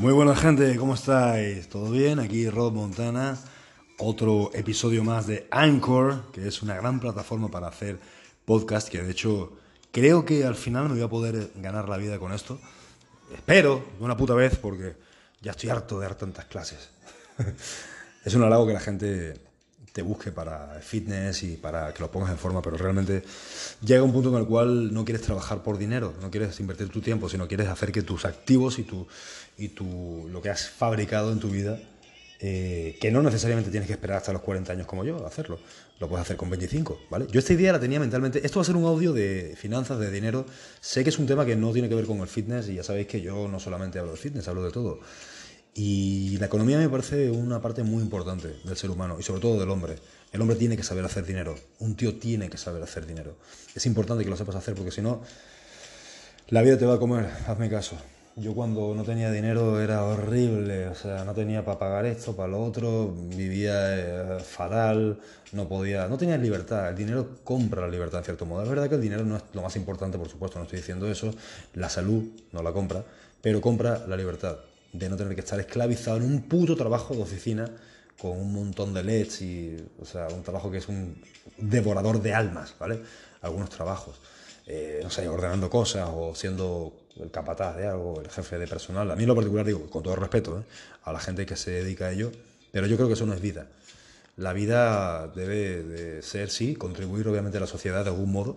Muy buena gente, ¿cómo estáis? ¿Todo bien? Aquí Rod Montana, otro episodio más de Anchor, que es una gran plataforma para hacer podcast, que de hecho creo que al final me voy a poder ganar la vida con esto. Espero, una puta vez, porque ya estoy harto de dar tantas clases. es un halago que la gente te busque para fitness y para que lo pongas en forma, pero realmente llega un punto en el cual no quieres trabajar por dinero, no quieres invertir tu tiempo, sino quieres hacer que tus activos y, tu, y tu, lo que has fabricado en tu vida, eh, que no necesariamente tienes que esperar hasta los 40 años como yo hacerlo, lo puedes hacer con 25, ¿vale? Yo esta idea la tenía mentalmente, esto va a ser un audio de finanzas, de dinero, sé que es un tema que no tiene que ver con el fitness y ya sabéis que yo no solamente hablo de fitness, hablo de todo. Y la economía me parece una parte muy importante del ser humano y sobre todo del hombre. El hombre tiene que saber hacer dinero. Un tío tiene que saber hacer dinero. Es importante que lo sepas hacer porque si no, la vida te va a comer. Hazme caso. Yo cuando no tenía dinero era horrible, o sea, no tenía para pagar esto, para lo otro, vivía eh, fatal, no podía, no tenía libertad. El dinero compra la libertad en cierto modo. Es verdad que el dinero no es lo más importante, por supuesto, no estoy diciendo eso. La salud no la compra, pero compra la libertad de no tener que estar esclavizado en un puto trabajo de oficina con un montón de LEDs y, o sea, un trabajo que es un devorador de almas, ¿vale? Algunos trabajos. Eh, no sé, ordenando cosas o siendo el capataz de algo, el jefe de personal. A mí en lo particular digo, con todo respeto, ¿eh? a la gente que se dedica a ello, pero yo creo que eso no es vida. La vida debe de ser, sí, contribuir obviamente a la sociedad de algún modo,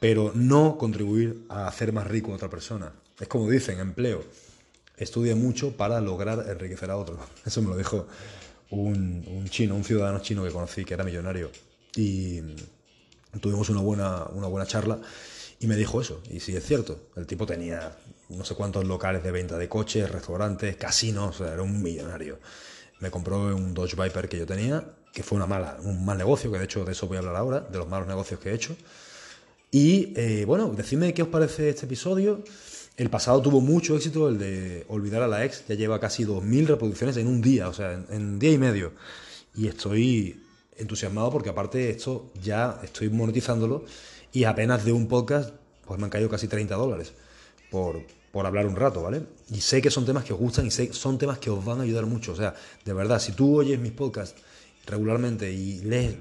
pero no contribuir a hacer más rico a otra persona. Es como dicen, empleo estudia mucho para lograr enriquecer a otro. Eso me lo dijo un, chino, un ciudadano chino que conocí, que era millonario. Y tuvimos una buena, una buena charla y me dijo eso. Y sí, es cierto. El tipo tenía no sé cuántos locales de venta de coches, restaurantes, casinos, era un millonario. Me compró un Dodge Viper que yo tenía, que fue una mala, un mal negocio, que de hecho de eso voy a hablar ahora, de los malos negocios que he hecho. Y eh, bueno, decidme qué os parece este episodio. El pasado tuvo mucho éxito, el de Olvidar a la ex, ya lleva casi 2.000 reproducciones en un día, o sea, en, día y medio. Y estoy entusiasmado porque aparte esto ya estoy monetizándolo y apenas de un podcast pues me han caído casi 30 dólares por, por hablar un rato, ¿vale? Y sé que son temas que os gustan y sé que son temas que os van a ayudar mucho. O sea, de verdad, si tú oyes mis podcasts regularmente y lees,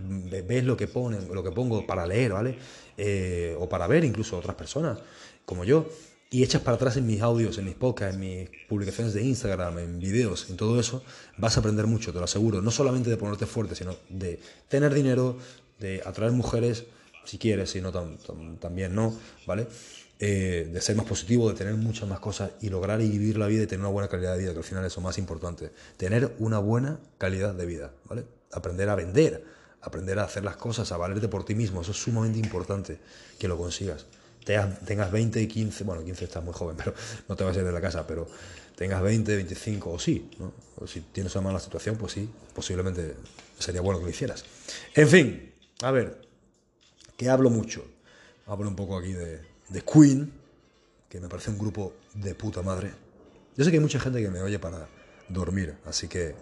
ves lo que ponen, lo que pongo para leer, ¿vale? Eh, o para ver incluso otras personas como yo, y echas para atrás en mis audios, en mis podcasts, en mis publicaciones de Instagram, en videos, en todo eso, vas a aprender mucho, te lo aseguro. No solamente de ponerte fuerte, sino de tener dinero, de atraer mujeres, si quieres, si no también no, ¿vale? Eh, de ser más positivo, de tener muchas más cosas y lograr vivir la vida y tener una buena calidad de vida, que al final es lo más importante. Tener una buena calidad de vida, ¿vale? Aprender a vender, aprender a hacer las cosas, a valerte por ti mismo, eso es sumamente importante que lo consigas tengas 20 y 15, bueno, 15 estás muy joven, pero no te vas a ir de la casa, pero tengas 20, 25 o sí, ¿no? o si tienes una mala situación, pues sí, posiblemente sería bueno que lo hicieras. En fin, a ver, que hablo mucho. Hablo un poco aquí de, de Queen, que me parece un grupo de puta madre. Yo sé que hay mucha gente que me oye para dormir, así que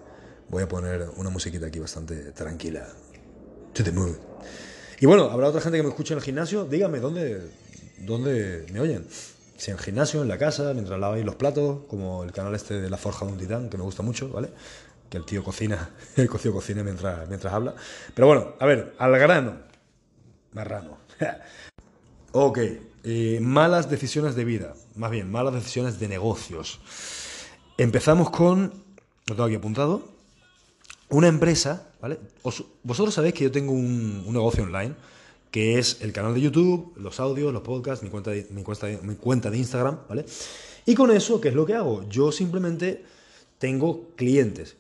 voy a poner una musiquita aquí bastante tranquila. To the mood. Y bueno, habrá otra gente que me escuche en el gimnasio. Dígame, ¿dónde, ¿Dónde me oyen? Si en el gimnasio, en la casa, mientras laváis los platos, como el canal este de La Forja de un Titán, que me gusta mucho, ¿vale? Que el tío cocina, el cocina cocina mientras, mientras habla. Pero bueno, a ver, al grano. Marrano. ok, eh, malas decisiones de vida, más bien, malas decisiones de negocios. Empezamos con, lo tengo aquí apuntado, una empresa, ¿vale? vosotros sabéis que yo tengo un, un negocio online que es el canal de YouTube, los audios, los podcasts, mi cuenta de, mi cuenta mi cuenta de Instagram, ¿vale? Y con eso, ¿qué es lo que hago? Yo simplemente tengo clientes.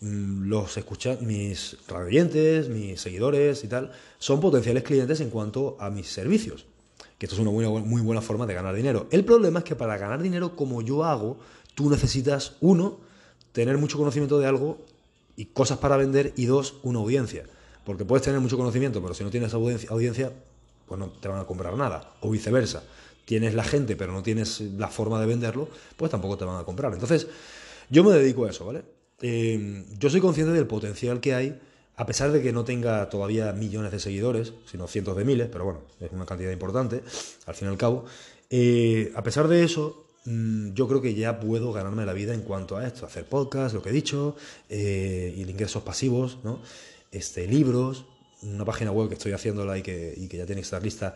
Mm, los escuchan, mis radioyentes, mis seguidores y tal, son potenciales clientes en cuanto a mis servicios. Que esto es una muy, muy buena forma de ganar dinero. El problema es que para ganar dinero como yo hago, tú necesitas, uno, tener mucho conocimiento de algo y cosas para vender, y dos, una audiencia. Porque puedes tener mucho conocimiento, pero si no tienes audiencia, pues no te van a comprar nada. O viceversa. Tienes la gente, pero no tienes la forma de venderlo, pues tampoco te van a comprar. Entonces, yo me dedico a eso, ¿vale? Eh, yo soy consciente del potencial que hay, a pesar de que no tenga todavía millones de seguidores, sino cientos de miles, pero bueno, es una cantidad importante, al fin y al cabo. Eh, a pesar de eso, mm, yo creo que ya puedo ganarme la vida en cuanto a esto, hacer podcast, lo que he dicho, eh, y ingresos pasivos, ¿no? Este, libros, una página web que estoy haciéndola y que, y que ya tiene que estar lista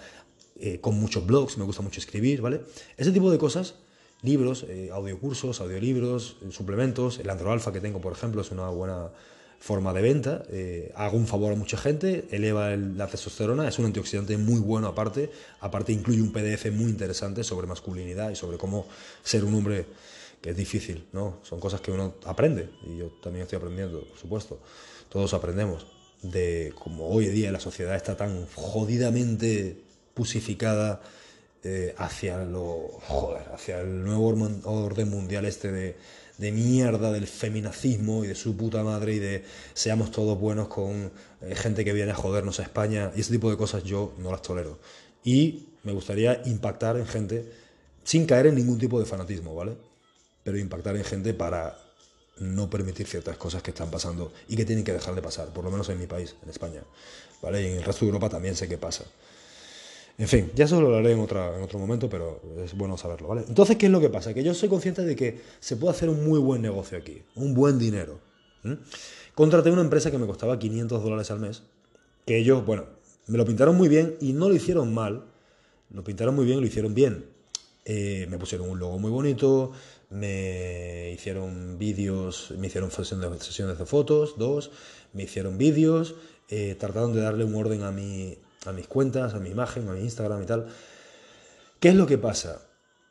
eh, con muchos blogs, me gusta mucho escribir, ¿vale? Ese tipo de cosas, libros, eh, audiocursos, audiolibros, suplementos, el Androalfa que tengo, por ejemplo, es una buena forma de venta, eh, hago un favor a mucha gente, eleva la testosterona, es un antioxidante muy bueno aparte, aparte incluye un PDF muy interesante sobre masculinidad y sobre cómo ser un hombre que es difícil, ¿no? Son cosas que uno aprende y yo también estoy aprendiendo, por supuesto, todos aprendemos de cómo hoy en día la sociedad está tan jodidamente pusificada eh, hacia lo joder, hacia el nuevo orden mundial este de de mierda del feminacismo y de su puta madre y de seamos todos buenos con eh, gente que viene a jodernos a España y ese tipo de cosas yo no las tolero. Y me gustaría impactar en gente sin caer en ningún tipo de fanatismo, ¿vale? Pero impactar en gente para no permitir ciertas cosas que están pasando y que tienen que dejar de pasar, por lo menos en mi país, en España, ¿vale? Y en el resto de Europa también sé qué pasa. En fin, ya eso lo hablaré en, otra, en otro momento, pero es bueno saberlo, ¿vale? Entonces, ¿qué es lo que pasa? Que yo soy consciente de que se puede hacer un muy buen negocio aquí, un buen dinero. Contraté una empresa que me costaba 500 dólares al mes, que ellos, bueno, me lo pintaron muy bien y no lo hicieron mal, lo pintaron muy bien y lo hicieron bien. Eh, me pusieron un logo muy bonito, me hicieron vídeos, me hicieron sesiones de, fotos, dos, me hicieron vídeos, eh, trataron de darle un orden a mi, a mis cuentas, a mi imagen, a mi Instagram y tal. ¿Qué es lo que pasa?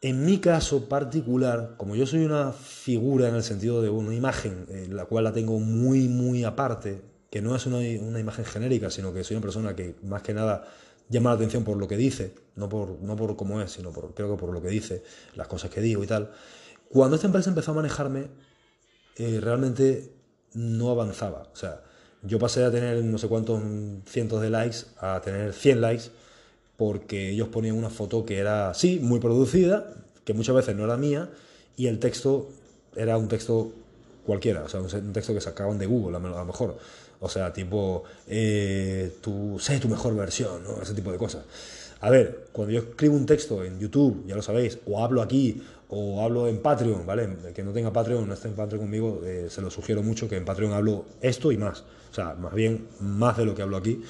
En mi caso particular, como yo soy una figura en el sentido de una imagen, en la cual la tengo muy, muy aparte, que no es una, imagen genérica, sino que soy una persona que más que nada llama la atención por lo que dice, no por, no por cómo es, sino por, creo que por lo que dice, las cosas que digo y tal. Cuando esta empresa empezó a manejarme, eh, realmente no avanzaba. O sea, yo pasé a tener no sé cuántos cientos de likes a tener 100 likes porque ellos ponían una foto que era, sí, muy producida, que muchas veces no era mía, y el texto era un texto cualquiera, o sea, un texto que sacaban de Google a lo mejor. O sea, tipo, eh, tú, sé tu mejor versión, ¿no? ese tipo de cosas. A ver, cuando yo escribo un texto en YouTube, ya lo sabéis, o hablo aquí, o hablo en Patreon, ¿vale? Que no tenga Patreon, no esté en Patreon conmigo, eh, se lo sugiero mucho que en Patreon hablo esto y más. O sea, más bien más de lo que hablo aquí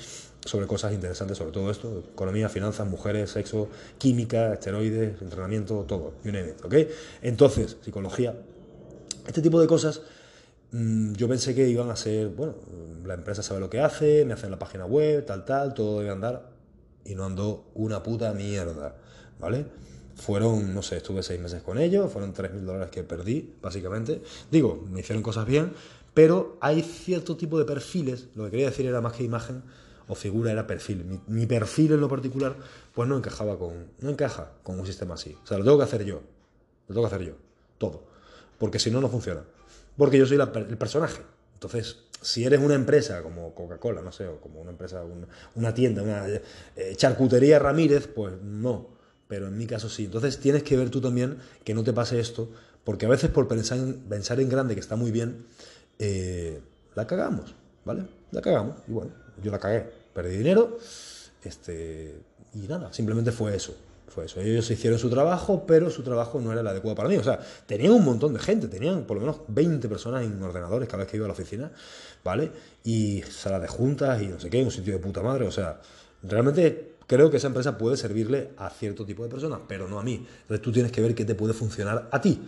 sobre cosas interesantes sobre todo esto, economía, finanzas, mujeres, sexo, química, esteroides, entrenamiento, todo, you name ¿ok? Entonces, psicología, este tipo de cosas, mm, yo pensé que iban a ser, bueno, la empresa sabe lo que hace, me hacen la página web, tal, tal, todo debe andar, y no andó una puta mierda, ¿vale? Fueron, no sé, estuve seis meses con ellos, fueron 3.000 dólares que perdí, básicamente. Digo, me hicieron cosas bien, pero hay cierto tipo de perfiles, lo que quería decir era más que imagen o figura, era perfil. Mi, perfil en lo particular, pues no encajaba con, no encaja con un sistema así. O sea, lo tengo que hacer yo, lo tengo que hacer yo, todo. Porque si no, no funciona. Porque yo soy el personaje. Entonces, si eres una empresa como Coca-Cola, no sé, o como una empresa, una, tienda, una eh, charcutería Ramírez, pues no. Pero en mi caso sí. Entonces tienes que ver tú también que no te pase esto, porque a veces por pensar en, pensar en grande, que está muy bien, eh, la cagamos, ¿vale? La cagamos. Y bueno, yo la cagué. Perdí dinero, este, y nada, simplemente fue eso. Fue eso. Ellos hicieron su trabajo, pero su trabajo no era el adecuado para mí. O sea, tenían un montón de gente, tenían por lo menos 20 personas en ordenadores cada vez que iba a la oficina, ¿vale? Y salas de juntas y no sé qué, un sitio de puta madre. O sea, realmente creo que esa empresa puede servirle a cierto tipo de personas, pero no a mí. Entonces tú tienes que ver qué te puede funcionar a ti,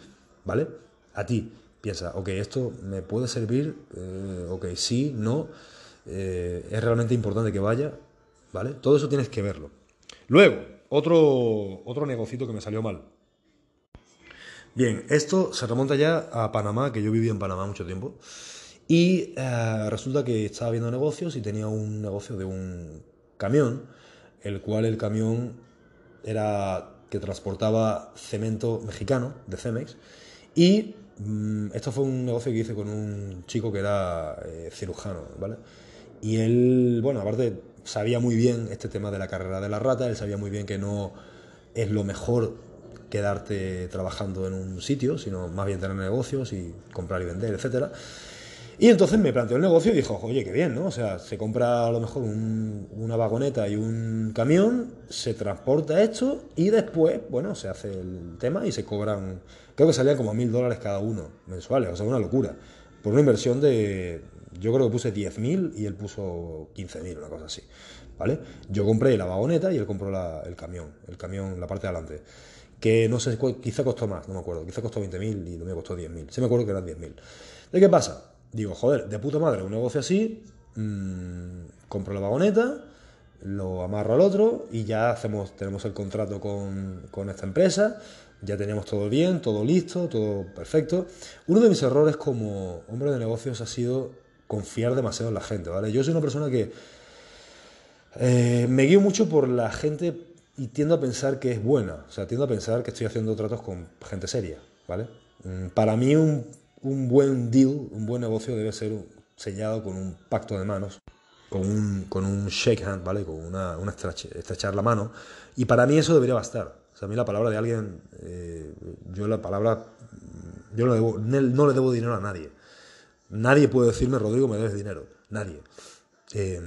¿vale? A ti. Piensa, ok, esto me puede servir, eh, ok, sí, no, eh, es realmente importante que vaya, ¿vale? Todo eso tienes que verlo. Luego, otro, otro negocito que me salió mal. Bien, esto se remonta ya a Panamá, que yo viví en Panamá mucho tiempo. Y eh, resulta que estaba viendo negocios y tenía un negocio de un camión, el cual el camión era que transportaba cemento mexicano de Cemex. Y mm, esto fue un negocio que hice con un chico que era eh, cirujano, ¿vale? Y él, bueno, aparte sabía muy bien este tema de la carrera de la rata, él sabía muy bien que no es lo mejor quedarte trabajando en un sitio, sino más bien tener negocios y comprar y vender, etc. Y entonces me planteó el negocio y dijo, oye, qué bien, ¿no? O sea, se compra a lo mejor una vagoneta y un camión, se transporta esto y después, bueno, se hace el tema y se cobran, creo que salían como mil dólares cada uno mensuales, o sea, una locura. Por una inversión de, yo creo que puse 10.000 y él puso 15.000, una cosa así, ¿vale? Yo compré la vagoneta y él compró el camión, el camión, la parte de adelante que no sé, quizá costó más, no me acuerdo, quizá costó 20.000 y lo mío costó 10.000. Sí me acuerdo que eran 10.000. ¿De qué pasa? Digo, joder, de puta madre, un negocio así, mmm, compro la vagoneta, lo amarro al otro y ya hacemos, tenemos el contrato con, con esta empresa, ya teníamos todo bien, todo listo, todo perfecto. Uno de mis errores como hombre de negocios ha sido confiar demasiado en la gente, ¿vale? Yo soy una persona que eh, me guío mucho por la gente y tiendo a pensar que es buena, o sea, tiendo a pensar que estoy haciendo tratos con gente seria, ¿vale? Mm, para mí un, un buen deal, un buen negocio debe ser sellado con un pacto de manos, con un, con un shake hand, ¿vale? Con una, una estrechar la mano, y para mí eso debería bastar. O sea, a mí la palabra de alguien, eh, yo la palabra, yo no, le debo dinero a nadie. Nadie puede decirme, Rodrigo, me debes dinero. Nadie. Eh,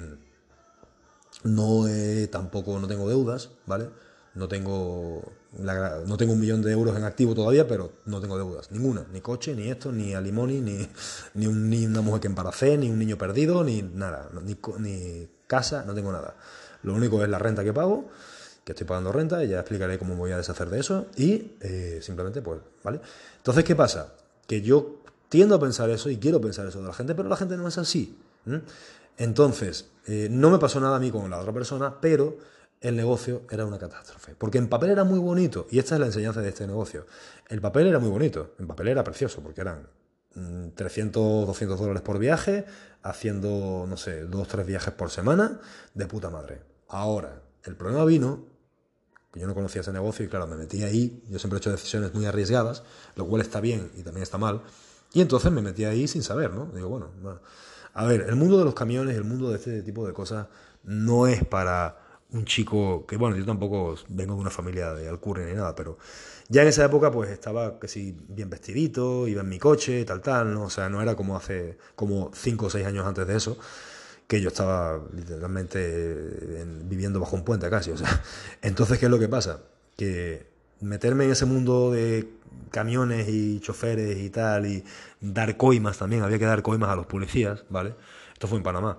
no tampoco no tengo deudas, ¿vale? No tengo, no tengo un millón de euros en activo todavía, pero no tengo deudas. Ninguna. Ni coche, ni esto, ni alimony, ni, ni, ni una mujer que embaracé, ni un niño perdido, ni nada. Ni, ni casa, no tengo nada. Lo único es la renta que pago, que estoy pagando renta, y ya explicaré cómo voy a deshacer de eso. Y eh, simplemente, pues, ¿vale? Entonces, ¿qué pasa? Que yo tiendo a pensar eso y quiero pensar eso de la gente, pero la gente no es así. Entonces, eh, no me pasó nada a mí con la otra persona, pero el negocio era una catástrofe. Porque en papel era muy bonito, y esta es la enseñanza de este negocio. El papel era muy bonito, en papel era precioso, porque eran 300, mm, 200 dólares por viaje, haciendo, no sé, dos, tres viajes por semana, de puta madre. Ahora, el problema vino, que yo no conocía ese negocio y claro, me metí ahí, yo siempre he hecho decisiones muy arriesgadas, lo cual está bien y también está mal, y entonces me metí ahí sin saber, ¿no? Digo, bueno, a ver, el mundo de los camiones, el mundo de este tipo de cosas, no es para un chico que, bueno, yo tampoco vengo de una familia de alcurnia ni nada, pero ya en esa época pues estaba que sí bien vestidito, iba en mi coche, tal, tal, ¿no? O sea, no era como hace, como cinco o seis años antes de eso, que yo estaba literalmente viviendo bajo un puente casi, o sea. Entonces, ¿qué es lo que pasa? Que meterme en ese mundo de camiones y choferes y tal, y dar coimas también, había que dar coimas a los policías, ¿vale? Esto fue en Panamá.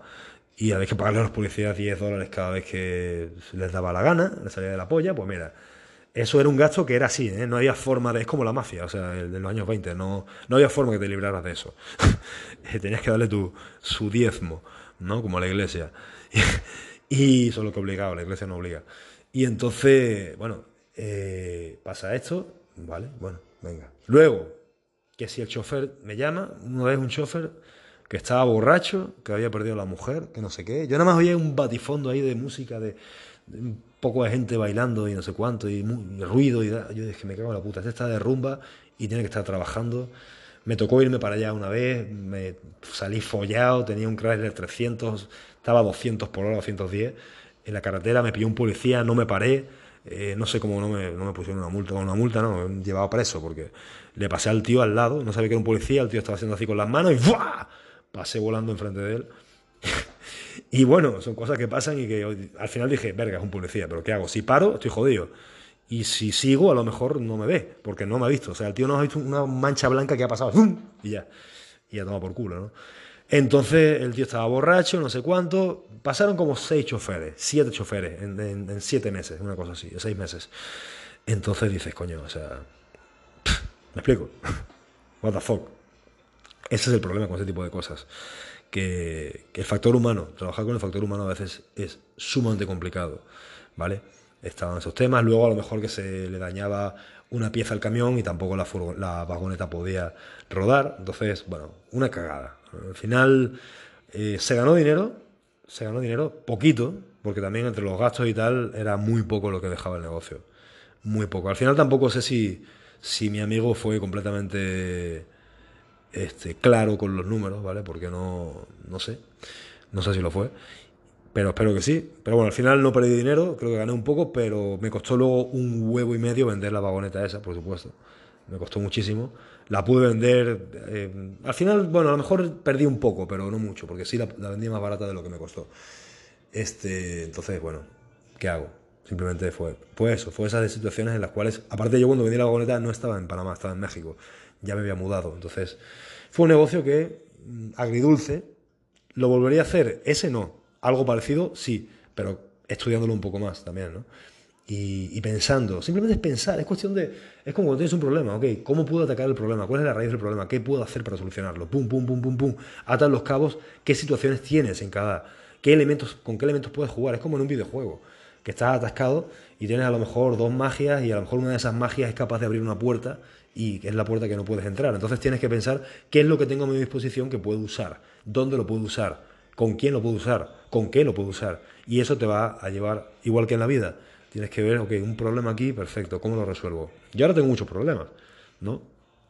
Y había que pagarle a los policías 10 dólares cada vez que les daba la gana, les salía de la polla, pues mira, eso era un gasto que era así, ¿eh? no había forma de... Es como la mafia, o sea, de los años 20, no, no había forma que te libraras de eso. Tenías que darle tu, su diezmo, ¿no? Como a la iglesia. y eso es lo que obligaba, la iglesia no obliga. Y entonces, bueno, eh, pasa esto, vale, bueno, venga. Luego, que si el chofer me llama, una vez un chofer que estaba borracho, que había perdido la mujer, que no sé qué. Yo nada más oía un batifondo ahí de música, de, un poco de gente bailando y no sé cuánto, y, ruido, y yo dije, me cago en la puta, este está de rumba y tiene que estar trabajando. Me tocó irme para allá una vez, me salí follado, tenía un Chrysler 300, estaba a 200 por hora, 210. En la carretera me pilló un policía, no me paré eh, no sé cómo no me, pusieron una multa, una multa no, me llevaba preso porque le pasé al tío al lado, no sabía que era un policía, el tío estaba haciendo así con las manos y ¡buah! pasé volando enfrente de él. y bueno, son cosas que pasan y que al final dije, verga, es un policía, pero ¿qué hago? Si paro, estoy jodido. Y si sigo, a lo mejor no me ve, porque no me ha visto. O sea, el tío no ha visto una mancha blanca que ha pasado, y ya, y ya toma por culo, ¿no? Entonces el tío estaba borracho, no sé cuánto. Pasaron como seis choferes, siete choferes en, siete meses, una cosa así, seis meses. Entonces dices, coño, o sea, ¿me explico? What the fuck. Ese es el problema con este tipo de cosas. Que, el factor humano, trabajar con el factor humano a veces es sumamente complicado, ¿vale? Estaban esos temas, luego a lo mejor que se le dañaba una pieza al camión y tampoco la, la vagoneta podía rodar, entonces, bueno, una cagada, al final eh, se ganó dinero, se ganó dinero, poquito, porque también entre los gastos y tal era muy poco lo que dejaba el negocio. Muy poco. Al final tampoco sé si, si mi amigo fue completamente este, claro con los números, ¿vale? Porque no, no sé. No sé si lo fue. Pero espero que sí. Pero bueno, al final no perdí dinero, creo que gané un poco, pero me costó luego un huevo y medio vender la vagoneta esa, por supuesto. Me costó muchísimo. La pude vender, eh, al final, bueno, a lo mejor perdí un poco, pero no mucho, porque sí la, la vendí más barata de lo que me costó. Este, entonces, bueno, ¿qué hago? Simplemente fue, fue eso, fue esas situaciones en las cuales, aparte yo cuando vendí la vagoneta no estaba en Panamá, estaba en México, ya me había mudado. Entonces, fue un negocio que, mm, agridulce, ¿lo volvería a hacer? Ese no, algo parecido, sí, pero estudiándolo un poco más también, ¿no? Y, pensando, simplemente es pensar, es cuestión de, es como cuando tienes un problema, ok, ¿cómo puedo atacar el problema? ¿Cuál es la raíz del problema? ¿Qué puedo hacer para solucionarlo? Pum, pum, pum, pum, pum, atas los cabos, qué situaciones tienes en cada, qué elementos, con qué elementos puedes jugar, es como en un videojuego, que estás atascado y tienes a lo mejor dos magias y a lo mejor una de esas magias es capaz de abrir una puerta y es la puerta que no puedes entrar. Entonces tienes que pensar qué es lo que tengo a mi disposición que puedo usar, dónde lo puedo usar, con quién lo puedo usar, con qué lo puedo usar. Y eso te va a llevar, igual que en la vida, Tienes que ver, ok, un problema aquí, perfecto, ¿cómo lo resuelvo? Yo ahora tengo muchos problemas, ¿no?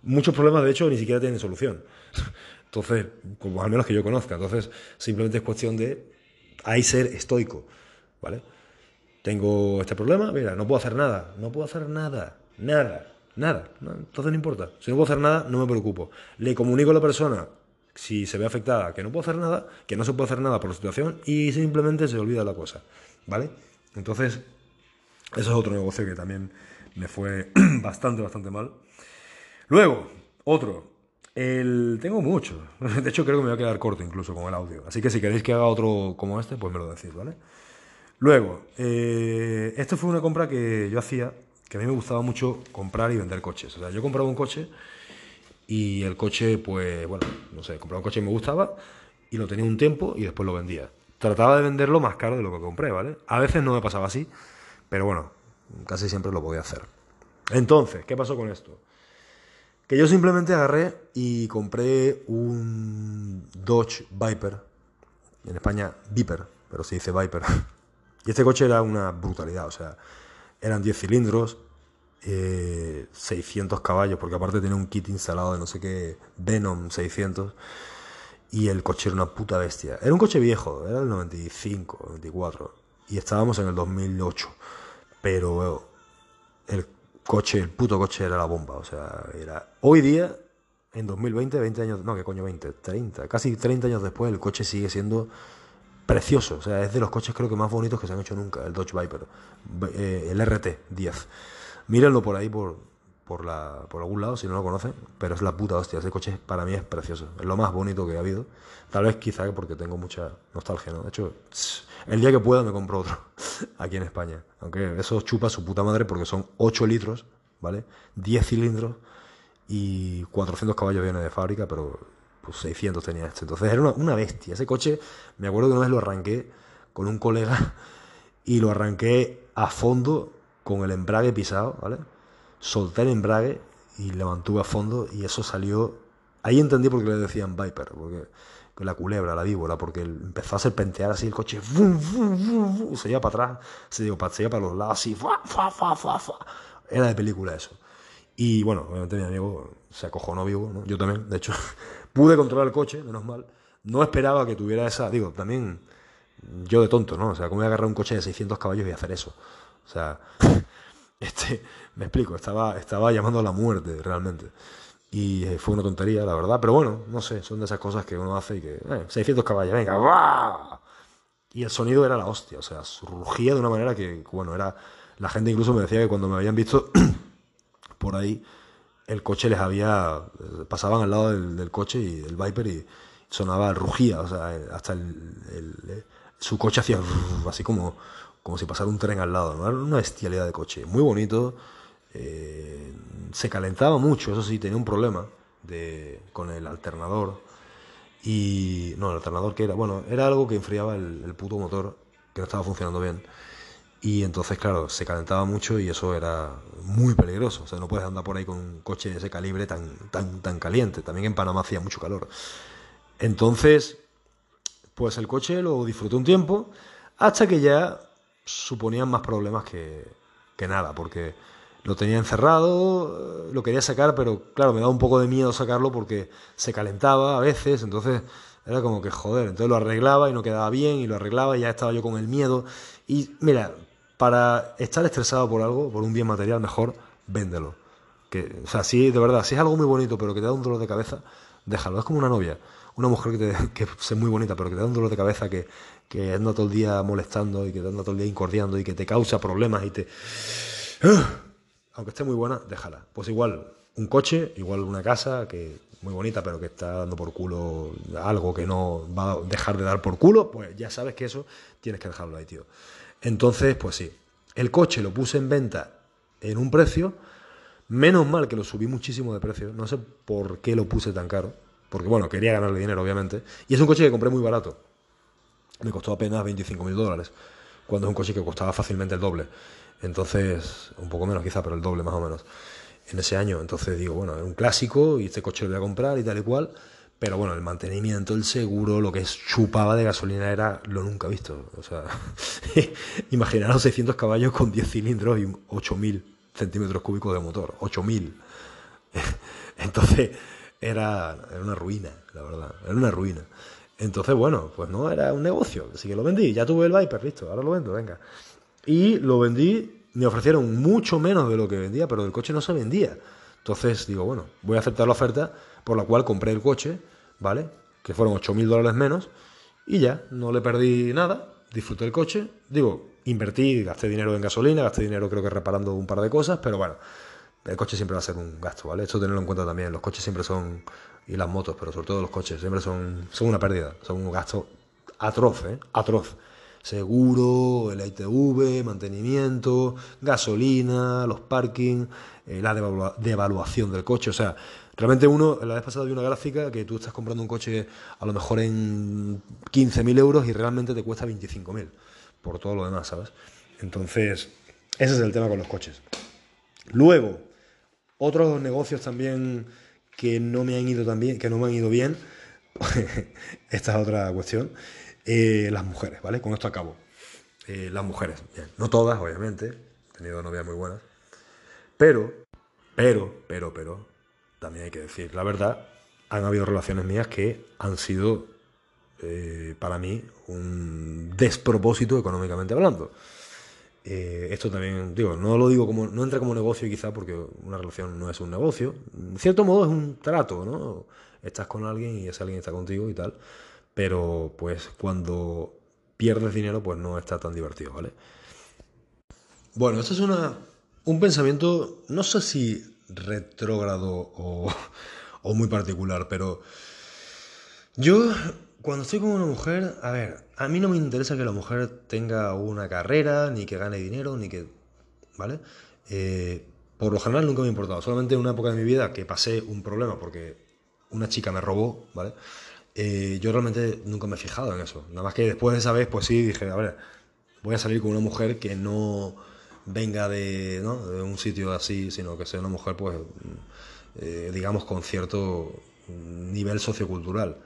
Muchos problemas, de hecho, ni siquiera tienen solución. Entonces, como al menos que yo conozca. Entonces, simplemente es cuestión de ahí ser estoico, ¿vale? Tengo este problema, mira, no puedo hacer nada, no puedo hacer nada, nada, nada. Entonces no importa. Si no puedo hacer nada, no me preocupo. Le comunico a la persona si se ve afectada que no puedo hacer nada, que no se puede hacer nada por la situación y simplemente se olvida la cosa, ¿vale? Entonces, eso es otro negocio que también me fue bastante, bastante mal. Luego, otro. El... Tengo mucho. De hecho, creo que me voy a quedar corto incluso con el audio. Así que si queréis que haga otro como este, pues me lo decís, ¿vale? Luego, eh, esto fue una compra que yo hacía, que a mí me gustaba mucho comprar y vender coches. O sea, yo compraba un coche y el coche, pues, bueno, no sé, compraba un coche que me gustaba y lo tenía un tiempo y después lo vendía. Trataba de venderlo más caro de lo que compré, ¿vale? A veces no me pasaba así, pero bueno, casi siempre lo podía hacer. Entonces, ¿qué pasó con esto? Que yo simplemente agarré y compré un Dodge Viper. En España, Viper, pero se dice Viper. Y este coche era una brutalidad, o sea, eran 10 cilindros, 600 eh, caballos, porque aparte tenía un kit instalado de no sé qué, Venom 600, y el coche era una puta bestia. Era un coche viejo, era el 95, 94, y estábamos en el 2008 pero el coche, el puto coche era la bomba, o sea, era hoy día en 2020, 20 años, no, que coño 20, 30, casi 30 años después el coche sigue siendo precioso, o sea, es de los coches creo que más bonitos que se han hecho nunca, el Dodge Viper, eh, el RT 10. Mírenlo por ahí por por la por algún lado si no lo conocen, pero es la puta hostia, ese coche para mí es precioso, es lo más bonito que ha habido. Tal vez quizá porque tengo mucha nostalgia, ¿no? De hecho, el día que pueda me compro otro aquí en España. Aunque eso chupa su puta madre porque son 8 litros, ¿vale? 10 cilindros y 400 caballos viene de fábrica, pero pues 600 tenía este. Entonces era una, bestia. Ese coche, me acuerdo que una vez lo arranqué con un colega y lo arranqué a fondo con el embrague pisado, ¿vale? Solté el embrague y le mantuve a fondo y eso salió... Ahí entendí por qué le decían Viper, porque la culebra, la víbora, porque empezó a serpentear así el coche, se iba para atrás, se iba para, para los lados, así, era de película eso. Y bueno, obviamente mi amigo se acojonó vivo, ¿no? yo también, de hecho, pude controlar el coche, menos mal. No esperaba que tuviera esa, digo, también yo de tonto, ¿no? O sea, ¿cómo voy a agarrar un coche de 600 caballos y hacer eso? O sea, este, me explico, estaba, estaba llamando a la muerte realmente. Y eh, fue una tontería, la verdad. Pero bueno, no sé, son de esas cosas que uno hace y que... 600 eh, caballos, venga, Y el sonido era la hostia, o sea, rugía de una manera que, bueno, era... La gente incluso me decía que cuando me habían visto por ahí, el coche les había... Eh, pasaban al lado del, coche y el Viper y sonaba, rugía, o sea, hasta el, su coche hacía así como, como si pasara un tren al lado, ¿no? Era una bestialidad de coche, muy bonito, eh, se calentaba mucho, eso sí, tenía un problema de, con el alternador. Y no, el alternador que era, bueno, era algo que enfriaba el, puto motor, que no estaba funcionando bien. Y entonces, claro, se calentaba mucho y eso era muy peligroso. O sea, no puedes andar por ahí con un coche de ese calibre tan, tan, tan caliente. También en Panamá hacía mucho calor. Entonces, pues el coche lo disfruté un tiempo hasta que ya suponían más problemas que, que nada, porque lo tenía encerrado, lo quería sacar, pero claro, me daba un poco de miedo sacarlo porque se calentaba a veces, entonces era como que joder, entonces lo arreglaba y no quedaba bien y lo arreglaba y ya estaba yo con el miedo. Y mira, para estar estresado por algo, por un bien material, mejor véndelo. Que, o sea, sí, de verdad, si es algo muy bonito, pero que te da un dolor de cabeza, déjalo. Es como una novia. Una mujer que, te, que es muy bonita, pero que te da un dolor de cabeza, que, que anda todo el día molestando y que anda todo el día incordiando y que te causa problemas y te... Aunque esté muy buena, déjala. Pues igual, un coche, igual una casa, que muy bonita, pero que está dando por culo algo que no va a dejar de dar por culo, pues ya sabes que eso tienes que dejarlo ahí, tío. Entonces, pues sí, el coche lo puse en venta en un precio, menos mal que lo subí muchísimo de precio, no sé por qué lo puse tan caro, porque bueno, quería ganarle dinero, obviamente, y es un coche que compré muy barato, me costó apenas 25 mil dólares, cuando es un coche que costaba fácilmente el doble, entonces, un poco menos quizá, pero el doble más o menos en ese año. Entonces digo, bueno, es un clásico y este coche lo voy a comprar y tal y cual. Pero bueno, el mantenimiento, el seguro, lo que chupaba de gasolina era lo nunca visto. O sea, imaginaros 600 caballos con 10 cilindros y 8.000 centímetros cúbicos de motor. 8.000. Entonces era, era una ruina, la verdad. Era una ruina. Entonces, bueno, pues no, era un negocio. Así que lo vendí. Ya tuve el Viper, listo. Ahora lo vendo, venga. Y lo vendí me ofrecieron mucho menos de lo que vendía, pero el coche no se vendía. Entonces digo, bueno, voy a aceptar la oferta, por la cual compré el coche, ¿vale? Que fueron 8.000 dólares menos, y ya, no le perdí nada, disfruté el coche, digo, invertí, gasté dinero en gasolina, gasté dinero creo que reparando un par de cosas, pero bueno, el coche siempre va a ser un gasto, ¿vale? Esto tenerlo en cuenta también, los coches siempre son, y las motos, pero sobre todo los coches, siempre son, son una pérdida, son un gasto atroz, ¿eh? Atroz seguro, el ITV, mantenimiento, gasolina, los parking, eh, la devaluación del coche. O sea, realmente uno, la vez pasada vi una gráfica que tú estás comprando un coche a lo mejor en 15.000 euros y realmente te cuesta 25.000 por todo lo demás, ¿sabes? Entonces, ese es el tema con los coches. Luego, otros negocios también que no me han ido tan bien, que no me han ido bien, esta es otra cuestión, eh, las mujeres, ¿vale? Con esto acabo. Eh, las mujeres, bien. No todas, obviamente. He tenido novias muy buenas. Pero, pero, pero, pero, también hay que decir la verdad, han habido relaciones mías que han sido, eh, para mí, un despropósito económicamente hablando. Esto también, digo, no lo digo como, no entra como negocio quizá porque una relación no es un negocio. En cierto modo es un trato, ¿no? Estás con alguien y ese alguien está contigo y tal pero pues cuando pierdes dinero pues no está tan divertido, ¿vale? Bueno, esto es una, un pensamiento, no sé si retrógrado o, o muy particular, pero yo cuando estoy con una mujer, a ver, a mí no me interesa que la mujer tenga una carrera, ni que gane dinero, ni que, ¿vale? Eh, por lo general nunca me ha importado, solamente en una época de mi vida que pasé un problema porque una chica me robó, ¿vale? Eh, yo realmente nunca me he fijado en eso. Nada más que después de esa vez, pues sí, dije, a ver, voy a salir con una mujer que no venga de, ¿no? de un sitio así, sino que sea una mujer, pues, eh, digamos, con cierto nivel sociocultural,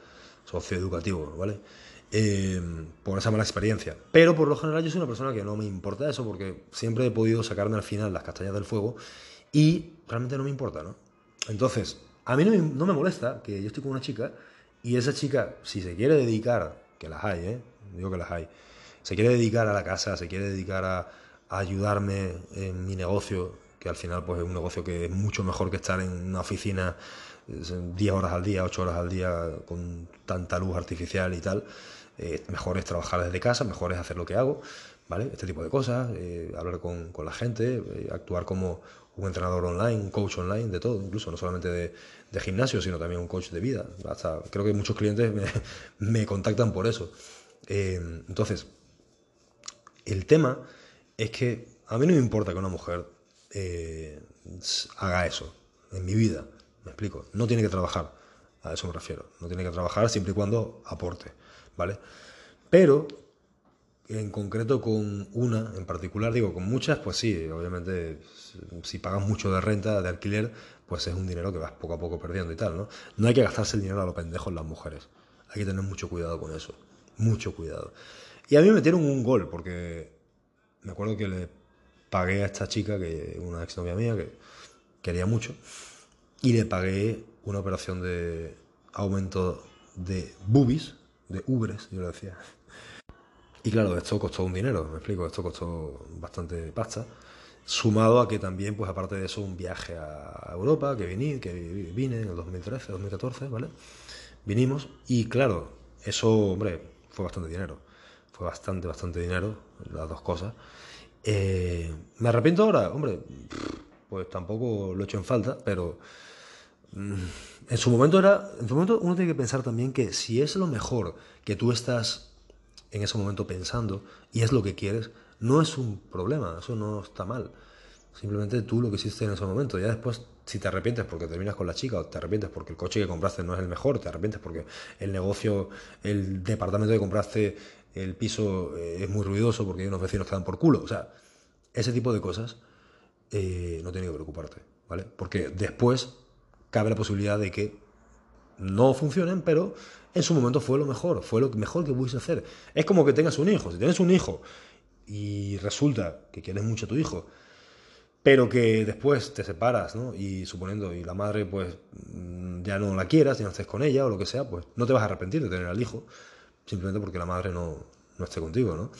socioeducativo, ¿vale? Eh, por esa mala experiencia. Pero por lo general yo soy una persona que no me importa eso porque siempre he podido sacarme al final las castañas del fuego y realmente no me importa, ¿no? Entonces, a mí no me, molesta que yo estoy con una chica y esa chica, si se quiere dedicar, que las hay, ¿eh? digo que las hay, se quiere dedicar a la casa, se quiere dedicar a, ayudarme en mi negocio, que al final pues es un negocio que es mucho mejor que estar en una oficina 10 horas al día, 8 horas al día con tanta luz artificial y tal. Eh, mejor es trabajar desde casa, mejor es hacer lo que hago, ¿vale? Este tipo de cosas, eh, hablar con, con, la gente, eh, actuar como un entrenador online, un coach online, de todo, incluso no solamente de, de gimnasio, sino también un coach de vida. Hasta, creo que muchos clientes me, contactan por eso. Entonces, el tema es que a mí no me importa que una mujer haga eso en mi vida. Me explico. No tiene que trabajar. A eso me refiero. No tiene que trabajar siempre y cuando aporte. ¿Vale? Pero en concreto con una en particular, digo, con muchas, pues sí, obviamente si pagas mucho de renta, de alquiler, pues es un dinero que vas poco a poco perdiendo y tal, ¿no? No hay que gastarse el dinero a los pendejos las mujeres. Hay que tener mucho cuidado con eso. Mucho cuidado. Y a mí me metieron un gol, porque me acuerdo que le pagué a esta chica, que una exnovia mía, que quería mucho, y le pagué una operación de aumento de boobies, de ubres, yo le decía. Y claro, esto costó un dinero, me explico, esto costó bastante pasta. Sumado a que también, pues aparte de eso, un viaje a Europa, que vine, que vine en el 2013, 2014, ¿vale? Vinimos y claro, eso, hombre, fue bastante dinero. Fue bastante, bastante dinero, las dos cosas. Eh, ¿Me arrepiento ahora? Hombre, pues tampoco lo he hecho en falta, pero en su momento era, en su momento uno tiene que pensar también que si es lo mejor que tú estás en ese momento pensando y es lo que quieres, no es un problema, eso no está mal. Simplemente tú lo que hiciste en ese momento. Ya después, si te arrepientes porque terminas con la chica, o te arrepientes porque el coche que compraste no es el mejor, te arrepientes porque el negocio, el departamento que compraste, el piso eh, es muy ruidoso porque hay unos vecinos que dan por culo. O sea, ese tipo de cosas eh, no tienes que preocuparte, ¿vale? Porque después cabe la posibilidad de que no funcionen, pero en su momento fue lo mejor, fue lo mejor que pudiste hacer. Es como que tengas un hijo. Si tienes un hijo y resulta que quieres mucho a tu hijo, pero que después te separas, ¿no? Y suponiendo, y la madre pues mm, ya no la quieras, y no estés con ella o lo que sea, pues no te vas a arrepentir de tener al hijo, simplemente porque la madre no, no esté contigo, ¿no?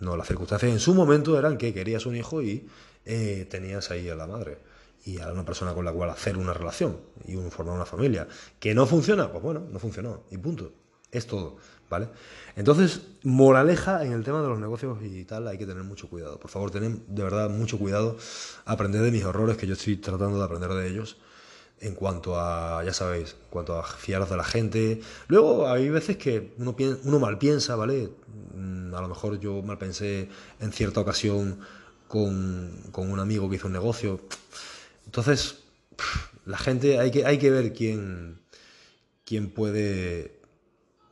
No, las circunstancias en su momento eran que querías un hijo y eh, tenías ahí a la madre y a una persona con la cual hacer una relación y formar una familia. ¿Que no funciona? Pues bueno, no funcionó y punto. Es todo. ¿vale? Entonces, moraleja en el tema de los negocios y tal, hay que tener mucho cuidado. Por favor, tened de verdad mucho cuidado, aprender de mis errores, que yo estoy tratando de aprender de ellos, en cuanto a, ya sabéis, en cuanto a fiaros de la gente. Luego, hay veces que uno, uno mal piensa, ¿vale? Mm, a lo mejor yo mal pensé en cierta ocasión con, con un amigo que hizo un negocio. Entonces, la gente, hay que, hay que ver quién, quién puede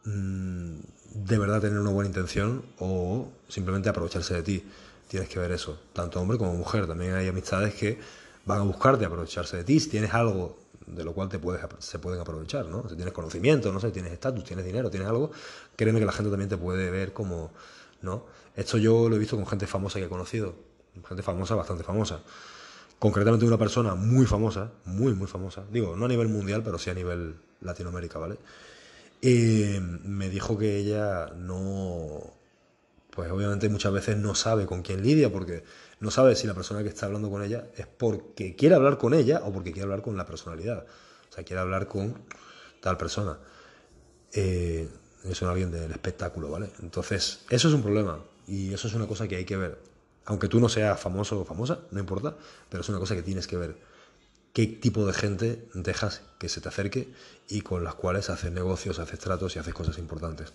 Mm, de verdad tener una buena intención o simplemente aprovecharse de ti. Tienes que ver eso, tanto hombre como mujer. También hay amistades que van a buscarte aprovecharse de ti. Si tienes algo de lo cual te puedes, se pueden aprovechar, ¿no? Si tienes conocimiento, no sé, tienes estatus, tienes dinero, tienes algo, créeme que la gente también te puede ver como, ¿no? Esto yo lo he visto con gente famosa que he conocido, gente famosa, bastante famosa. Concretamente una persona muy famosa, muy, muy famosa. Digo, no a nivel mundial, pero sí a nivel Latinoamérica, ¿vale? Y me dijo que ella no, pues obviamente muchas veces no sabe con quién lidia, porque no sabe si la persona que está hablando con ella es porque quiere hablar con ella o porque quiere hablar con la personalidad. O sea, quiere hablar con tal persona. Eh, es alguien del espectáculo, ¿vale? Entonces, eso es un problema y eso es una cosa que hay que ver. Aunque tú no seas famoso o famosa, no importa, pero es una cosa que tienes que ver qué tipo de gente dejas que se te acerque y con las cuales haces negocios, haces tratos y haces cosas importantes.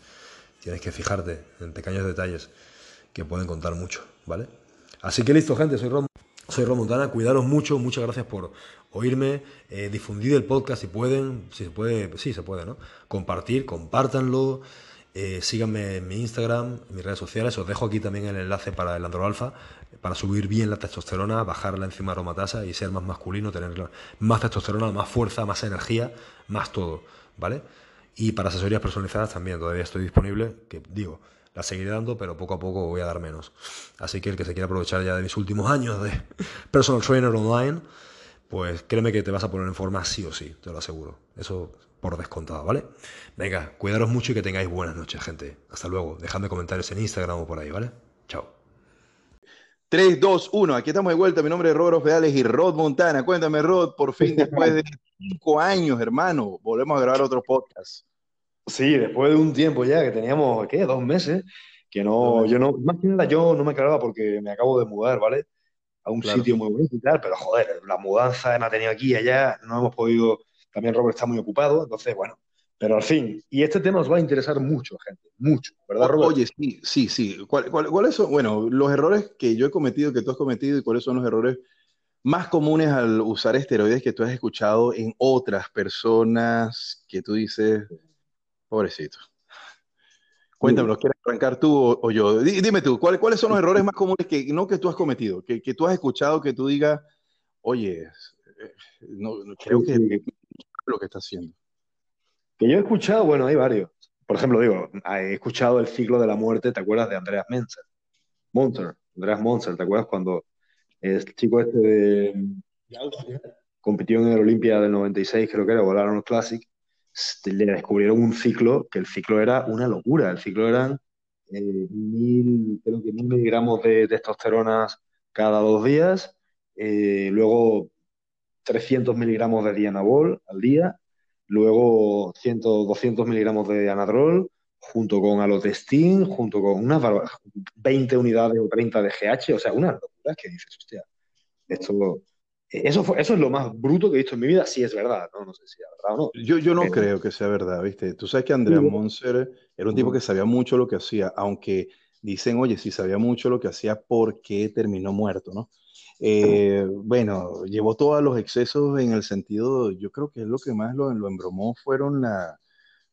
Tienes que fijarte en pequeños detalles que pueden contar mucho, ¿vale? Así que listo, gente, soy Ron, soy Ron Montana, cuidaros mucho, muchas gracias por oírme, eh, difundir el podcast si pueden, si se puede, sí se puede, ¿no? Compartir, compártanlo, eh, síganme en mi Instagram, en mis redes sociales. Os dejo aquí también el enlace para el androalfa, para subir bien la testosterona, bajar la enzima aromatasa y ser más masculino, tener más testosterona, más fuerza, más energía, más todo, ¿vale? Y para asesorías personalizadas también, todavía estoy disponible, que digo, la seguiré dando, pero poco a poco voy a dar menos. Así que el que se quiera aprovechar ya de mis últimos años de personal trainer online, pues créeme que te vas a poner en forma sí o sí, te lo aseguro. Eso por descontado, ¿vale? Venga, cuidaros mucho y que tengáis buenas noches, gente. Hasta luego. Dejadme comentarios en Instagram o por ahí, ¿vale? Chao. 3, 2, 1. Aquí estamos de vuelta. Mi nombre es Rod Pedales y Rod Montana. Cuéntame, Rod, por fin, después de cinco años, hermano, volvemos a grabar otro podcast. Sí, después de un tiempo ya que teníamos, ¿qué? Dos meses. Que no, yo no, más que nada yo no me aclaraba porque me acabo de mudar, ¿vale? A un sitio muy bonito y tal, pero joder, la mudanza me ha tenido aquí y allá, no hemos podido también Robert está muy ocupado, entonces, bueno, pero al fin, y este tema os va a interesar mucho, gente, mucho, ¿verdad, Robert? Oye, sí, sí, sí. ¿Cuáles son, bueno, los errores que yo he cometido, que tú has cometido, y cuáles son los errores más comunes al usar esteroides que tú has escuchado en otras personas que tú dices, pobrecito? Cuéntame, ¿quieres arrancar tú o, yo? Dime tú, ¿cuáles son los errores más comunes que no que tú has cometido, que, que tú has escuchado que tú digas, oye, eh, no, creo que lo que está haciendo. Que yo he escuchado, bueno, hay varios. Por ejemplo, digo, he escuchado el ciclo de la muerte, ¿te acuerdas de Andreas Menzer? Monter, Andreas Monzer, ¿te acuerdas cuando el chico este de compitió en el Olimpia del 96, creo que era, volaron Classic, le descubrieron un ciclo, que el ciclo era una locura, el ciclo eran eh, mil, creo que mil miligramos de testosterona cada dos días eh, luego 300 miligramos de Dianabol al día, luego 100, 200 miligramos de Anadrol, junto con Alotestin, junto con unas 20 unidades o 30 de GH, o sea, unas locuras que dices, hostia, esto, eso, fue, eso es lo más bruto que he visto en mi vida, si es verdad, ¿no? No sé si es verdad o no. Yo, yo no creo que sea verdad, ¿viste? Tú sabes que Andrea Monser era un tipo que sabía mucho lo que hacía, aunque dicen, oye, si sabía mucho lo que hacía, ¿por qué terminó muerto, no? Eh, bueno, llevó todos los excesos en el sentido, yo creo que es lo que más lo, lo embromó fueron la,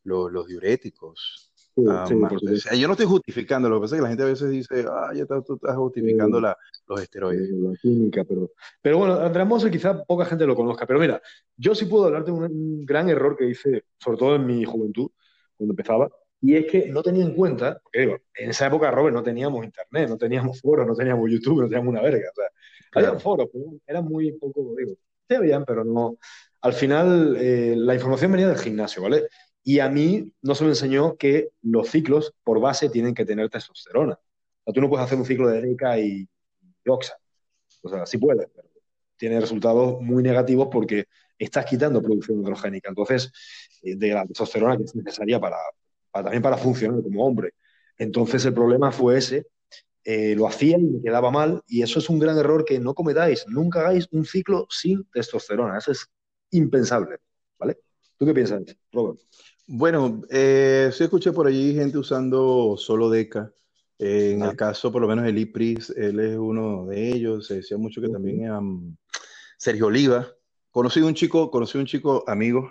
los diuréticos. Ah, yo no estoy justificando, lo que pasa es que la gente a veces dice, ah, ya tú estás justificando la, los esteroides. La química, pero, pero bueno, Andrés Monser quizá poca gente lo conozca, pero mira, yo sí puedo hablarte de un, gran error que hice, sobre todo en mi juventud, cuando empezaba, y es que no tenía en cuenta, porque digo, en esa época, Robert, no teníamos internet, no teníamos foros, no teníamos YouTube, no teníamos una verga, o sea, había foros, pero eran muy poco, digo, se veían, pero no. Al final, eh, la información venía del gimnasio, ¿vale? Y a mí no se me enseñó que los ciclos por base tienen que tener testosterona. O sea, tú no puedes hacer un ciclo de ERICA y, Oxa. O sea, sí puedes, pero tiene resultados muy negativos porque estás quitando producción androgénica. Entonces, eh, de la testosterona que es necesaria para, también para funcionar como hombre. Entonces, el problema fue ese. Eh, lo hacía y me quedaba mal. Y eso es un gran error que no cometáis. Nunca hagáis un ciclo sin testosterona. Eso es impensable. ¿Vale? ¿Tú qué piensas, Robert? Bueno, eh, sí escuché por allí gente usando solo DECA. Eh, en el caso, por lo menos, el IPRIS, él es uno de ellos. Se decía mucho que también um, Sergio Oliva. Conocí un chico, conocí un chico amigo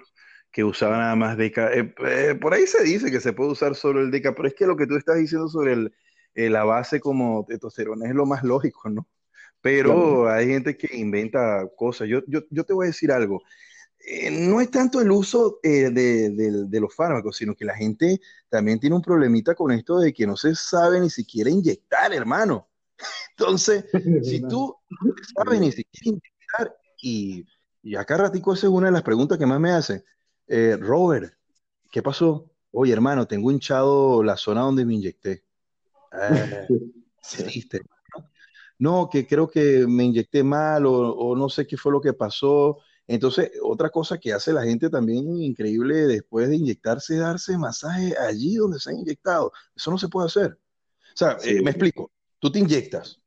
que usaba nada más DECA. Eh, por ahí se dice que se puede usar solo el DECA, pero es que lo que tú estás diciendo sobre la base como testosterona es lo más lógico, ¿no? Pero hay gente que inventa cosas. Yo, yo, yo te voy a decir algo. Eh, no es tanto el uso eh, de, los fármacos, sino que la gente también tiene un problemita con esto de que no se sabe ni siquiera inyectar, hermano. Entonces, si tú no sabes ni siquiera inyectar, y, y acá ratico esa es una de las preguntas que más me hacen, eh, Robert, ¿qué pasó? Oye, hermano, tengo hinchado la zona donde me inyecté. Ah, no, que creo que me inyecté mal o, o no sé qué fue lo que pasó entonces, otra cosa que hace la gente también increíble después de inyectarse, darse masaje allí donde se ha inyectado. Eso no se puede hacer. O sea, eh, me explico. Tú te inyectas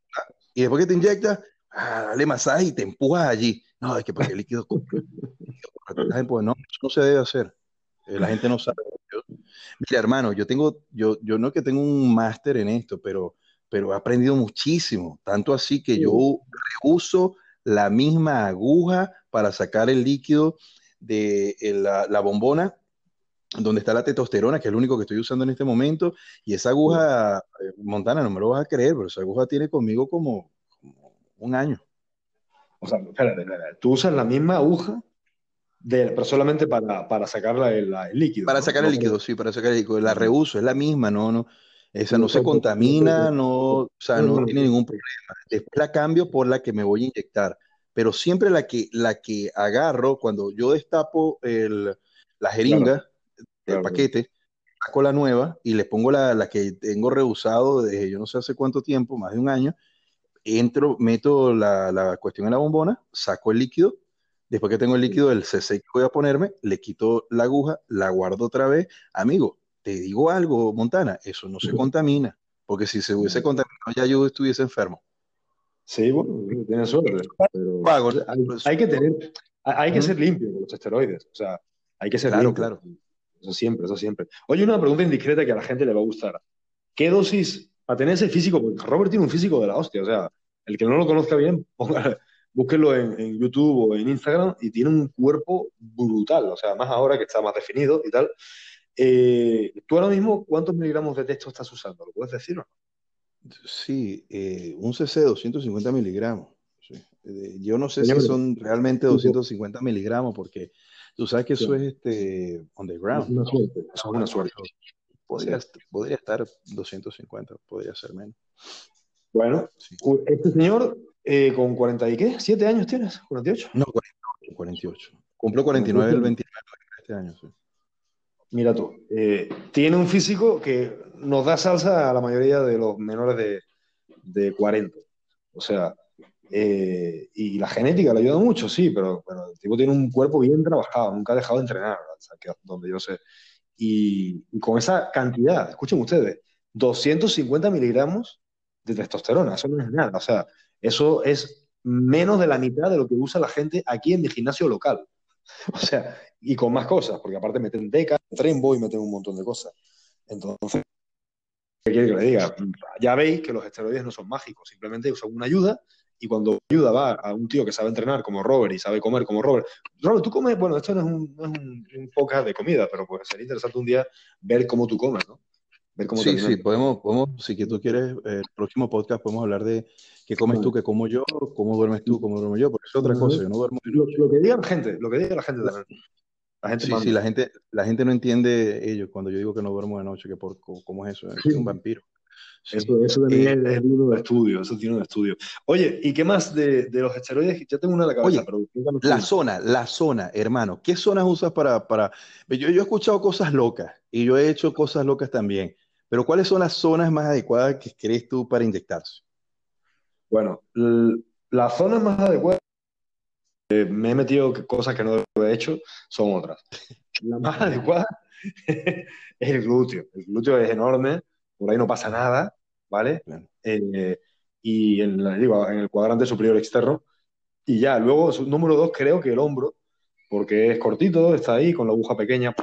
y después que te inyectas, ah, dale masaje y te empujas allí. No, es que porque el líquido no, eso no se debe hacer. La gente no sabe. mira, hermano, yo tengo, yo, yo no es que tengo un máster en esto, pero, pero he aprendido muchísimo. Tanto así que yo reuso la misma aguja para sacar el líquido de eh, la, bombona donde está la testosterona, que es lo único que estoy usando en este momento, y esa aguja, eh, Montana, no me lo vas a creer, pero esa aguja tiene conmigo como, un año. O sea, espérate, espérate, tú usas la misma aguja, de, pero solamente para, para sacar el, líquido. Para sacar el líquido, sí, para sacar el líquido. La reuso, es la misma, no, no. Esa no se contamina, no, o sea, no tiene ningún problema. Después la cambio por la que me voy a inyectar pero siempre la que, la que agarro cuando yo destapo el, la jeringa del paquete, saco la nueva y le pongo la, la, que tengo rehusado desde yo no sé hace cuánto tiempo, más de un año, entro, meto la, la cuestión en la bombona, saco el líquido, después que tengo el líquido del CC que voy a ponerme, le quito la aguja, la guardo otra vez. Amigo, te digo algo, Montana, eso no se contamina, porque si se hubiese contaminado ya yo estuviese enfermo. Sí, bueno, tiene suerte. Pero hay, que tener, hay que ser limpio con los esteroides. O sea, hay que ser claro, Claro, Eso siempre, eso siempre. Oye, una pregunta indiscreta que a la gente le va a gustar. ¿Qué dosis, para tener ese físico, porque Robert tiene un físico de la hostia, o sea, el que no lo conozca bien, búsquelo en, YouTube o en Instagram y tiene un cuerpo brutal, o sea, más ahora que está más definido y tal. Eh, ¿Tú ahora mismo cuántos miligramos de texto estás usando? ¿Lo puedes decir o no? Sí, eh, un CC de 250 miligramos. Eh, yo no sé si son realmente 250 miligramos, porque tú sabes que eso es este underground. Una suerte, es una suerte. Podría, podría, estar 250, podría ser menos. Bueno, este señor eh, con 40 y qué, ¿7 años tienes? ¿48? No, 48. 48. Cumplo 49 el 29 de este año, sí. Mira tú, eh, tiene un físico que nos da salsa a la mayoría de los menores de, 40. O sea, Eh, y la genética le ayuda mucho, sí, pero, pero, el tipo tiene un cuerpo bien trabajado, nunca ha dejado de entrenar, o sea, que, donde yo sé. Y, y, con esa cantidad, escuchen ustedes, 250 miligramos de testosterona, eso no es nada, o sea, eso es menos de la mitad de lo que usa la gente aquí en mi gimnasio local. O sea, y con más cosas, porque aparte meten Deca, Trembo y meten un montón de cosas. Entonces, ¿qué quiere que le diga? Ya veis que los esteroides no son mágicos, simplemente usan una ayuda y cuando ayuda va a un tío que sabe entrenar como Robert y sabe comer como Robert. Robert, tú comes, bueno, esto no es un, no es un, podcast de comida, pero pues sería interesante un día ver cómo tú comes, ¿no? Ver cómo sí, sí, podemos, podemos, si tú quieres, el próximo podcast podemos hablar de qué comes tú, qué como yo, cómo duermes tú, cómo duermo yo, porque es otra cosa, yo no duermo. Lo, lo, que diga la gente, lo que diga la gente también. La gente sí, sí, la gente, la gente no entiende ellos cuando yo digo que no duermo de noche, que por, ¿cómo es eso? Es sí. un vampiro. Sí. Eso, eso de eh, es uno de estudio, eso tiene un estudio. Oye, ¿y qué más de, de, los esteroides? Ya tengo una en la cabeza, Oye, pero la zona, la zona, hermano. ¿Qué zonas usas para, para... Yo, yo he escuchado cosas locas y yo he hecho cosas locas también. Pero ¿cuáles son las zonas más adecuadas que crees tú para inyectarse? Bueno, las zonas más adecuadas, eh, me he metido cosas que no he hecho, son otras. La más adecuada es el glúteo. El glúteo es enorme, por ahí no pasa nada, ¿vale? Eh, y en, digo, en el cuadrante superior externo. Y ya, luego, número dos, creo que el hombro, porque es cortito, está ahí con la aguja pequeña,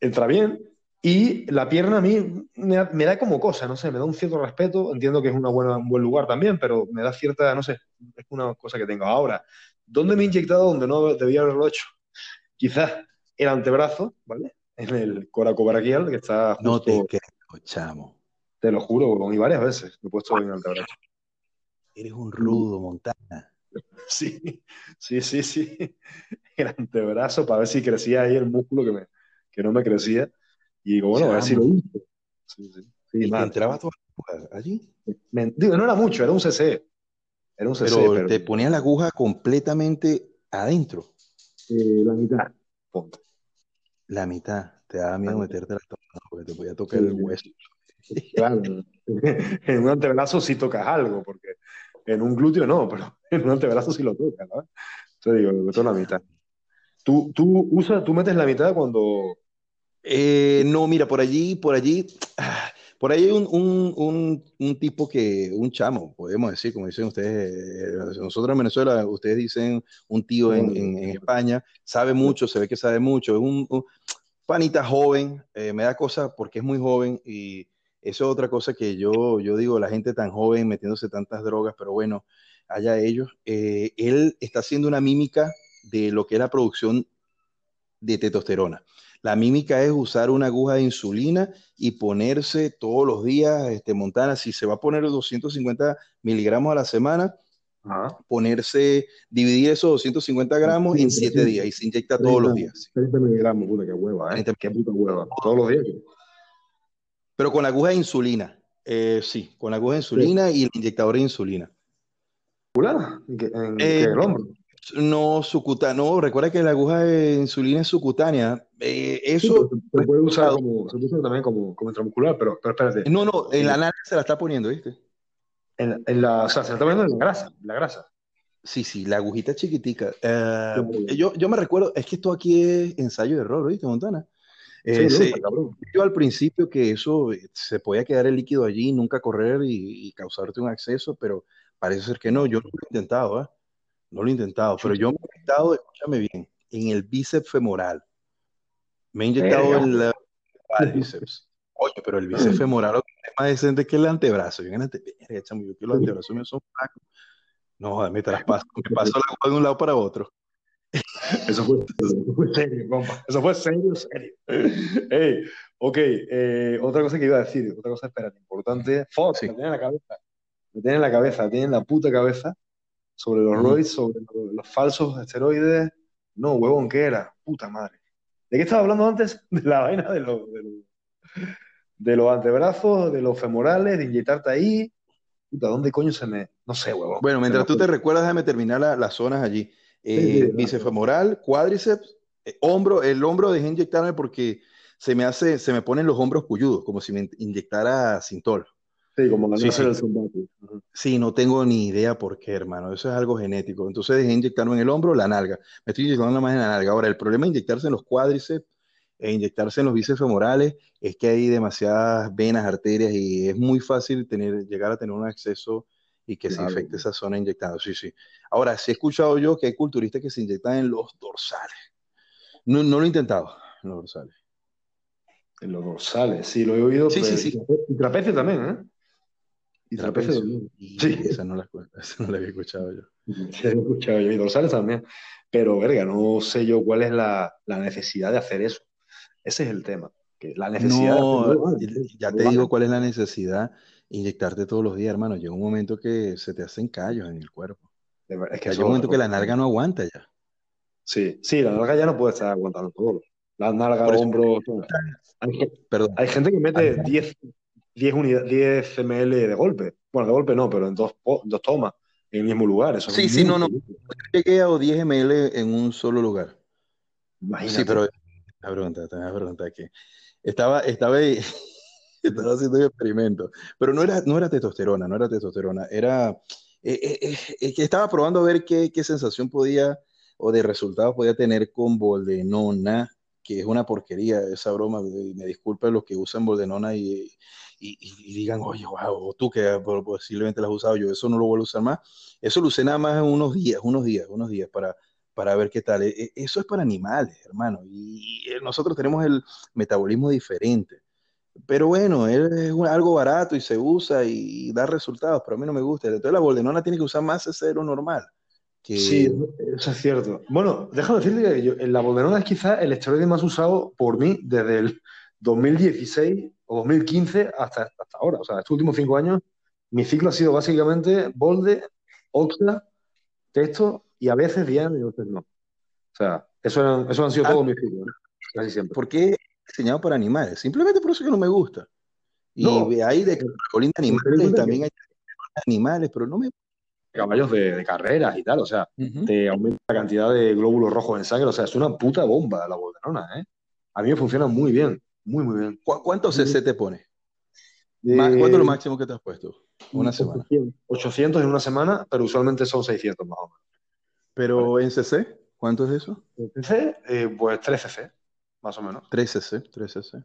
entra bien, y la pierna a mí me, me, da como cosa, no sé, me da un cierto respeto. Entiendo que es una buena, un buen lugar también, pero me da cierta, no sé, es una cosa que tengo. Ahora, ¿dónde me he inyectado donde no debía haberlo hecho? Quizás el antebrazo, ¿vale? En el coracobraquial, que está justo... No te creo, chamo. Te lo juro, y varias veces me he puesto en el antebrazo. Eres un rudo, Montana. Sí, sí, sí, sí. El antebrazo para ver si crecía ahí el músculo que, me, que no me crecía. Y digo, bueno, a ver si lo hice. Sí, sí. sí ¿Y entrabas tú allí? Me, digo, no era mucho, era un CC. Era un CC. Pero, pero... te ponía la aguja completamente adentro. Eh, la mitad. La mitad. Te daba miedo meterte la toma porque te podía tocar sí, el hueso. Claro. en un antebrazo sí tocas algo, porque en un glúteo no, pero en un antebrazo sí lo tocas, ¿no? Entonces digo, meto la mitad. ¿Tú, tú, usas, tú metes la mitad cuando, eh, no, mira, por allí, por allí, por ahí hay un, un, un, un, tipo que, un chamo, podemos decir, como dicen ustedes, eh, nosotros en Venezuela, ustedes dicen un tío en, en, en España, sabe mucho, se ve que sabe mucho, es un, panita joven, eh, me da cosa porque es muy joven y eso es otra cosa que yo, yo digo, la gente tan joven metiéndose tantas drogas, pero bueno, allá ellos, eh, él está haciendo una mímica de lo que es la producción de testosterona. La mímica es usar una aguja de insulina y ponerse todos los días, este, Montana, si se va a poner 250 miligramos a la semana, Ajá. ponerse, dividir esos 250 gramos sí, en 7 días y se inyecta 30, todos los días. 30 miligramos, puta, qué hueva, ¿eh? Qué puta hueva, todos los días. Pero con la aguja de insulina, eh, sí, con la aguja de insulina y el inyectador de insulina. ¿En, qué, en eh, el hombro? No, subcutánea. No, recuerda que la aguja de insulina es subcutánea. Eh, eso. Sí, se puede usar como, se puede usar también como, como intramuscular, pero, pero espérate. No, no, en la nariz se la está poniendo, ¿viste? En, en, la, o sea, se la está poniendo en la grasa, la grasa. Sí, sí, la agujita chiquitica. Uh, yo, yo me recuerdo, es que esto aquí es ensayo de error, ¿viste, Montana? Eh, sí, sí, yo al principio que eso se podía quedar el líquido allí, nunca correr y, y causarte un acceso, pero parece ser que no. Yo lo he intentado, ¿eh? No lo he intentado, pero yo me he inyectado, escúchame bien, en el bíceps femoral. Me he inyectado en el cuádriceps. Oye, pero el bíceps femoral es más decente que el antebrazo. Yo, en ante... yo que los antebrazos míos son flacos. No, me traspaso, me paso la agua de un lado para otro. Eso fue, eso fue serio, compa. Eso fue serio, serio. Hey, ok, eh, otra cosa que iba a decir, otra cosa, espérate, importante. Fox, sí. me tiene en la cabeza. Me tiene en la cabeza, me tiene en la puta cabeza sobre los roids, sobre los, los, falsos esteroides. No, huevón, ¿qué era? Puta madre. ¿De qué estaba hablando antes? De la vaina de los, de los, de los antebrazos, de los femorales, de inyectarte ahí. Puta, ¿dónde coño se me...? No sé, huevón. Bueno, mientras tú te recuerdas, déjame terminar la, las zonas allí. Eh, sí, sí, bíceps femoral, cuádriceps, eh, hombro, el hombro dejé inyectarme porque se me hace, se me ponen los hombros cuyudos, como si me inyectara Sintol. Sí, como la Sí, del. Sí, no tengo ni idea por qué, hermano. Eso es algo genético. Entonces dejé inyectarme en el hombro la nalga. Me estoy inyectando más en la nalga. Ahora, el problema de inyectarse en los cuádriceps e inyectarse en los bíceps femorales es que hay demasiadas venas, arterias y es muy fácil tener, llegar a tener un acceso y que se infecte esa zona inyectando. Sí, sí. Ahora, sí he escuchado yo que hay culturistas que se inyectan en los dorsales. No, no lo he intentado, en los dorsales. En los dorsales, sí, lo he oído. Sí, sí, sí. Y trapecio también, ¿eh? Y trapecio Sí. esa no la, esa no la había escuchado yo. Sí, he escuchado yo, y dorsales también. Pero, verga, no sé yo cuál es la, la necesidad de hacer eso. Ese es el tema. Que la necesidad No, ah, ya te digo cuál es la necesidad. Inyectarte todos los días, hermano. Llega un momento que se te hacen callos en el cuerpo. verdad, es que llega un momento que la nalga no aguanta ya. Sí, sí, la nalga ya no puede estar aguantando todo. La nalga, eso- hombro. todo. Hay, ge- Perdón. hay gente que mete Ajá. 10, 10, unidades, 10 ml de golpe. Bueno, de golpe no, pero en dos, dos tomas, en el mismo lugar. Eso es Sí, sí, no, no. Llegué a 10 ml en un solo lugar. Imagínate. Sí, pero la pregunta, te voy a preguntar que estaba, estaba, estaba haciendo un experimento, pero no era, no era testosterona, no era testosterona, era eh, eh, eh, eh, estaba probando a ver qué, qué sensación podía o de resultados podía tener con boldenona, que es una porquería esa broma, y me disculpen los que usan boldenona y, y, y digan, oye, wow, tú que posiblemente la has usado, yo eso no lo vuelvo a usar más, eso lo usé nada más unos días, unos días, unos días para para ver qué tal. E- e- Eso es para animales, hermano. Y eh, nosotros tenemos el metabolismo diferente. Pero bueno, es algo barato y se usa y da resultados, pero a mí no me gusta. Entonces la boldenona tiene que usar más ese de lo normal. Que, Sí, eso es cierto. Bueno, déjame decirte que yo, la boldenona es quizás el esteroide más usado por mí desde el 2016 o 2015 hasta, hasta ahora. O sea, estos últimos cinco años, mi ciclo ha sido básicamente Bolde, Oxla, Testo y a veces Diana y a veces no. O sea, eso, eran- eso han sido Ah. todos mis ciclos, casi siempre. ¿Por qué diseñado para animales? Simplemente por eso que no me gusta. Y No. hay de colina en animales, también hay animales, pero no me Caballos de, de carreras y tal, o sea, te aumenta la cantidad de glóbulos rojos en sangre, o sea, es una puta bomba la boldenona, ¿eh? A mí me funciona muy bien, muy, muy bien. ¿Cu- ¿Cuánto CC te pone? Ma- ¿Cuánto es lo Eh, máximo que te has puesto? Una semana. 800, 800 en una semana, pero usualmente son 600 más o menos. Pero en CC, ¿cuánto es eso? En CC, eh, pues 3 CC, más o menos. 3 cc, 3 cc.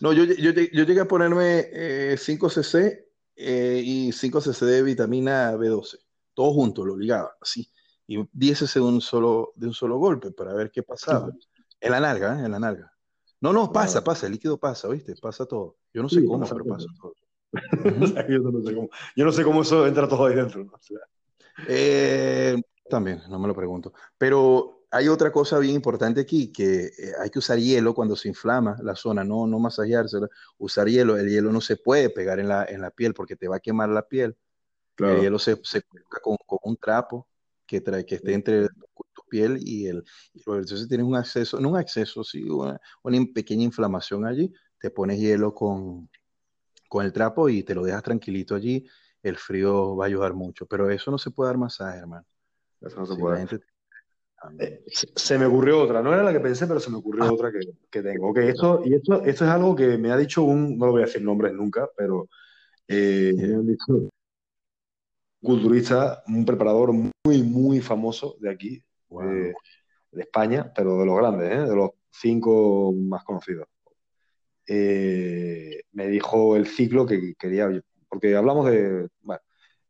No, yo, yo, yo llegué a ponerme eh, 5 cc eh, y 5 cc de vitamina B12, todo junto, lo ligaba, así. Y 10 cc de un solo, de un solo golpe para ver qué pasaba. En la nalga, ¿eh? En la nalga. No, no, pasa, pasa, el líquido pasa, ¿viste? Pasa todo. Yo no sé Sí, cómo, pasa pero todo. pasa todo. Yo, no sé cómo, yo no sé cómo eso entra todo ahí dentro. ¿no? O sea, Eh, también, no me lo pregunto. Pero hay otra cosa bien importante aquí, que eh, hay que usar hielo cuando se inflama la zona, no, no masajeársela, usar hielo. El hielo no se puede pegar en la, en la piel porque te va a quemar la piel. El hielo se, se coloca con, con un trapo que, trae, que esté entre tu piel y el... Y entonces tienes un acceso, no un acceso, sí, una, una pequeña inflamación allí, te pones hielo con, con el trapo y te lo dejas tranquilito allí, el frío va a ayudar mucho, pero eso no se puede dar masaje, hermano. eso no se Si puede. gente- Eh, se me ocurrió otra, no era la que pensé, pero se me ocurrió otra que, que tengo. Ok, esto, y esto, esto es algo que me ha dicho un, no lo voy a decir nombres nunca, pero eh, me han dicho un culturista, un preparador muy, muy famoso de aquí, Wow. de, de España, pero de los grandes, ¿eh? de los cinco más conocidos. Eh, me dijo el ciclo que quería, porque hablamos de, bueno,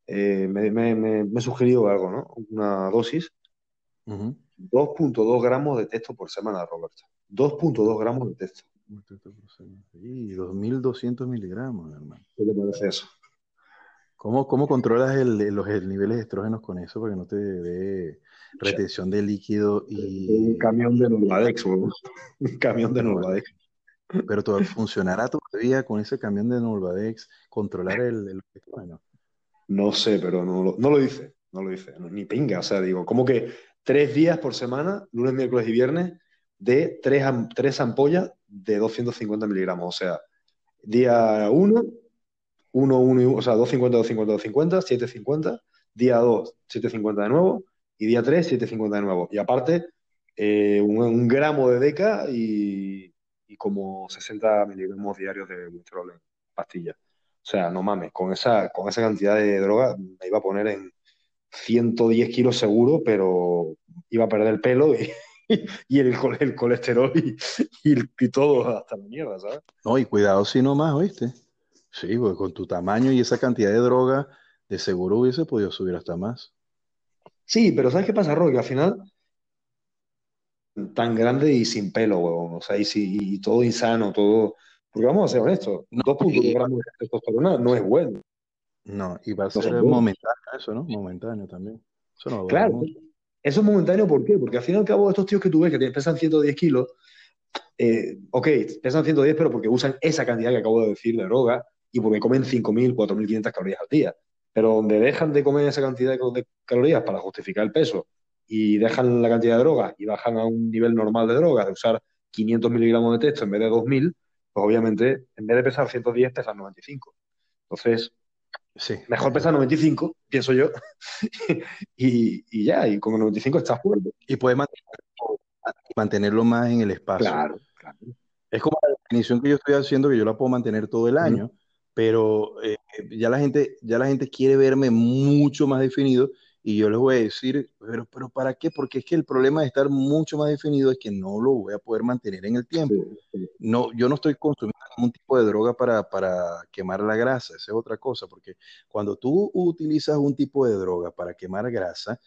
eh, me, me, me, me sugirió algo, ¿no? Una dosis Ujú. 2.2 gramos de texto por semana, Roberto. 2.2 gramos de texto. Sí, 2.200 miligramos, hermano. ¿Qué te parece eso? ¿Cómo, cómo controlas el, los el niveles de estrógenos con eso para que no te dé retención de líquido y... Un camión de Norvadex, weón. Un camión de Norvadex. Pero todo, funcionará todavía con ese camión de Norvadex, controlar el, el estrógeno. No sé, pero no, lo- no lo dice. No lo dice. Ni pinga. O sea, digo, como que tres días por semana, lunes, miércoles y viernes, de tres, tres ampollas de 250 miligramos. O sea, día 1, 1, 1 y 1, o sea, 250, 250, 250, 750. Día 2, 750 de nuevo. Y día 3, 750 de nuevo. Y aparte, eh, un, un gramo de deca y, y como 60 miligramos diarios de buitrol en pastillas. O sea, no mames, con esa, con esa cantidad de droga me iba a poner en 110 kilos seguro, pero iba a perder el pelo y, y el, el colesterol y, y, todo hasta la mierda, ¿sabes? No, y cuidado si no más, ¿oíste? Sí, porque con tu tamaño y esa cantidad de droga, de seguro hubiese podido subir hasta más. Sí, pero ¿sabes qué pasa, Roy? Que al final, tan grande y sin pelo, huevón, o sea, y, y todo insano, todo... Porque vamos a ser honestos, no, 2.2 gramos de testosterona no es bueno. No, y va a ser momentáneo eso, ¿no? Momentáneo también. Eso no claro, eso es momentáneo, ¿por qué? Porque al fin y al cabo, estos tíos que tú ves que pesan 110 kilos, eh, ok, pesan 110, pero porque usan esa cantidad que acabo de decir de droga y porque comen 5.000, 4.500 calorías al día. Pero donde dejan de comer esa cantidad de calorías para justificar el peso y dejan la cantidad de droga y bajan a un nivel normal de droga, de usar 500 miligramos de texto en vez de 2.000, pues obviamente en vez de pesar 110 pesan 95. Entonces, Sí. Mejor pesar 95, pienso yo. y, y, ya, y con el 95 estás fuerte. Y puedes mantenerlo, más en el espacio. Claro, claro. Es como la definición que yo estoy haciendo, que yo la puedo mantener todo el año, pero eh, ya, la gente, ya la gente quiere verme mucho más definido y yo les voy a decir, pero, pero ¿para qué? Porque es que el problema de estar mucho más definido es que no lo voy a poder mantener en el tiempo. No, yo no estoy consumiendo ningún tipo de droga para, para quemar la grasa, esa es otra cosa, porque cuando tú utilizas un tipo de droga para quemar grasa,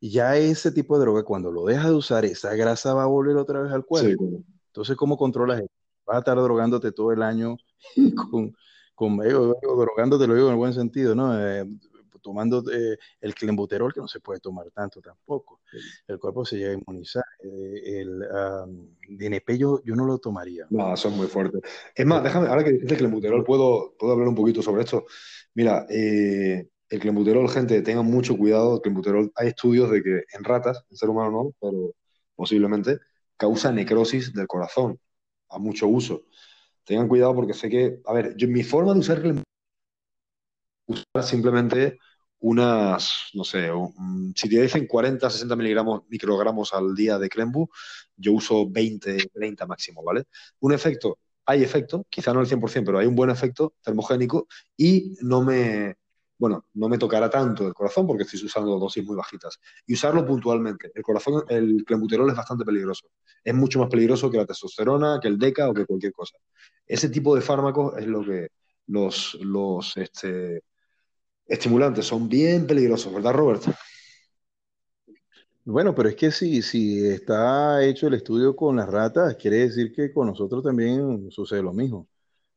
ya ese tipo de droga, cuando lo dejas de usar, esa grasa va a volver otra vez al cuerpo. Entonces, ¿cómo controlas eso? Vas a estar drogándote todo el año con, con drogándote, lo digo en el buen sentido, ¿no? Eh, tomando eh, el clenbuterol, que no se puede tomar tanto tampoco. El cuerpo se llega a inmunizar. Eh, el DNP yo, yo, no lo tomaría. No, son muy fuertes. Es más, déjame, ahora que dices clenbuterol, puedo, puedo hablar un poquito sobre esto. Mira, eh, el clenbuterol, gente, tengan mucho cuidado. El clenbuterol, hay estudios de que en ratas, en ser humano no, pero posiblemente, causa necrosis del corazón a mucho uso. Tengan cuidado porque sé que, a ver, yo, mi forma de usar usar simplemente unas, no sé, si te dicen 40, 60 miligramos, microgramos al día de Clembu, yo uso 20, 30 máximo, ¿vale? Un efecto, hay efecto, quizá no el 100%, pero hay un buen efecto termogénico y no me, bueno, no me tocará tanto el corazón porque estoy usando dosis muy bajitas. Y usarlo puntualmente. El corazón, el clenbuterol es bastante peligroso. Es mucho más peligroso que la testosterona, que el DECA o que cualquier cosa. Ese tipo de fármacos es lo que los, los, este, estimulantes son bien peligrosos, ¿verdad, Robert? Bueno, pero es que si, si está hecho el estudio con las ratas, quiere decir que con nosotros también sucede lo mismo.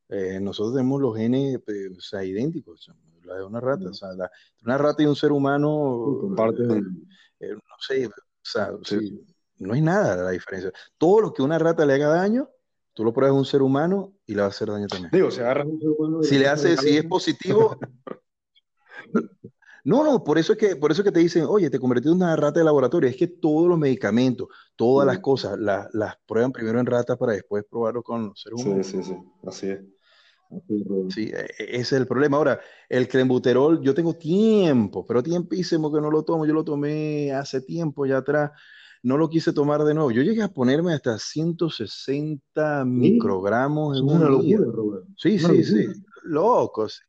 Eh, nosotros tenemos los genes pues, idénticos, la de una rata. O sea, una rata y un ser humano comparten, eh, no sé, o sea, no hay nada la diferencia. Todo lo que una rata le haga daño, tú lo pruebas a un ser humano y le va a hacer daño también. Digo, si agarras un ser humano. Si le hace, si es positivo, No, no, por eso es que, por eso que te dicen, oye, te convertiste en una rata de laboratorio. Es que todos los medicamentos, todas las cosas, las prueban primero en ratas para después probarlo con los seres humanos. Sí, sí, sí, así es. Sí, e, e, ese es el problema. Ahora, el clenbuterol, yo tengo tiempo, pero tiempísimo que no lo tomo. Yo lo tomé hace tiempo ya atrás. No lo quise tomar de nuevo. Yo llegué a ponerme hasta 160 microgramos en una locura, Sí, sí, sí. Locos.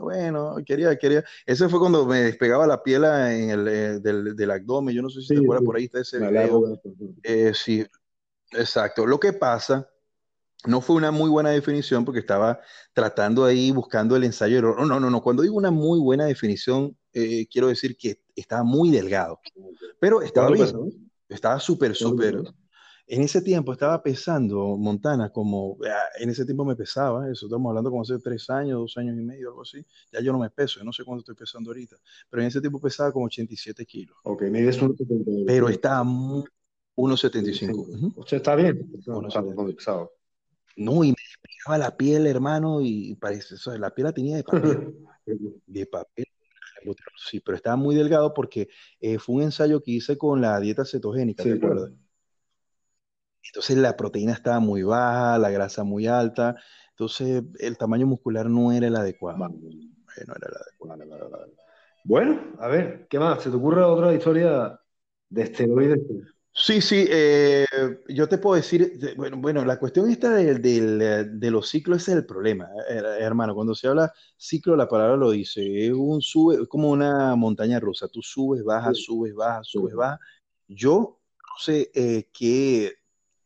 Bueno, quería, quería. Ese fue cuando me despegaba la piel en el, eh, del, del, abdomen. Yo no sé si te acuerdas, por ahí está ese video. Eh, sí, exacto. Lo que pasa, no fue una muy buena definición porque estaba tratando ahí, buscando el ensayo. No, no, no, no. Cuando digo una muy buena definición, eh, quiero decir que estaba muy delgado. Pero estaba bien. Estaba súper, súper. En ese tiempo estaba pesando Montana como, en ese tiempo me pesaba, eso estamos hablando como hace tres años, dos años y medio, algo así. Ya yo no me peso, yo no sé cuánto estoy pesando ahorita, pero en ese tiempo pesaba como 87 kilos. Ok, me ves 1,75. Pero estaba 1,75. Usted está bien, pesado. No, y me despegaba la piel, hermano, y parece, eso, la piel la tenía de papel. de papel. Sí, pero estaba muy delgado porque eh, fue un ensayo que hice con la dieta cetogénica, ¿te acuerdas? Entonces la proteína estaba muy baja, la grasa muy alta, entonces el tamaño muscular no era el adecuado. No era el adecuado. Bueno, a ver, ¿qué más? ¿Se te ocurre otra historia de esteroides Sí, sí, eh, yo te puedo decir, de- bueno, bueno, la cuestión esta del, del, eh, de los ciclos ese es el problema, eh, hermano. Cuando se habla ciclo, la palabra lo dice, es un sube, es como una montaña rusa. Tú subes, bajas, Sí, subes, bajas, sí, subes, bajas. Yo no sé eh, qué,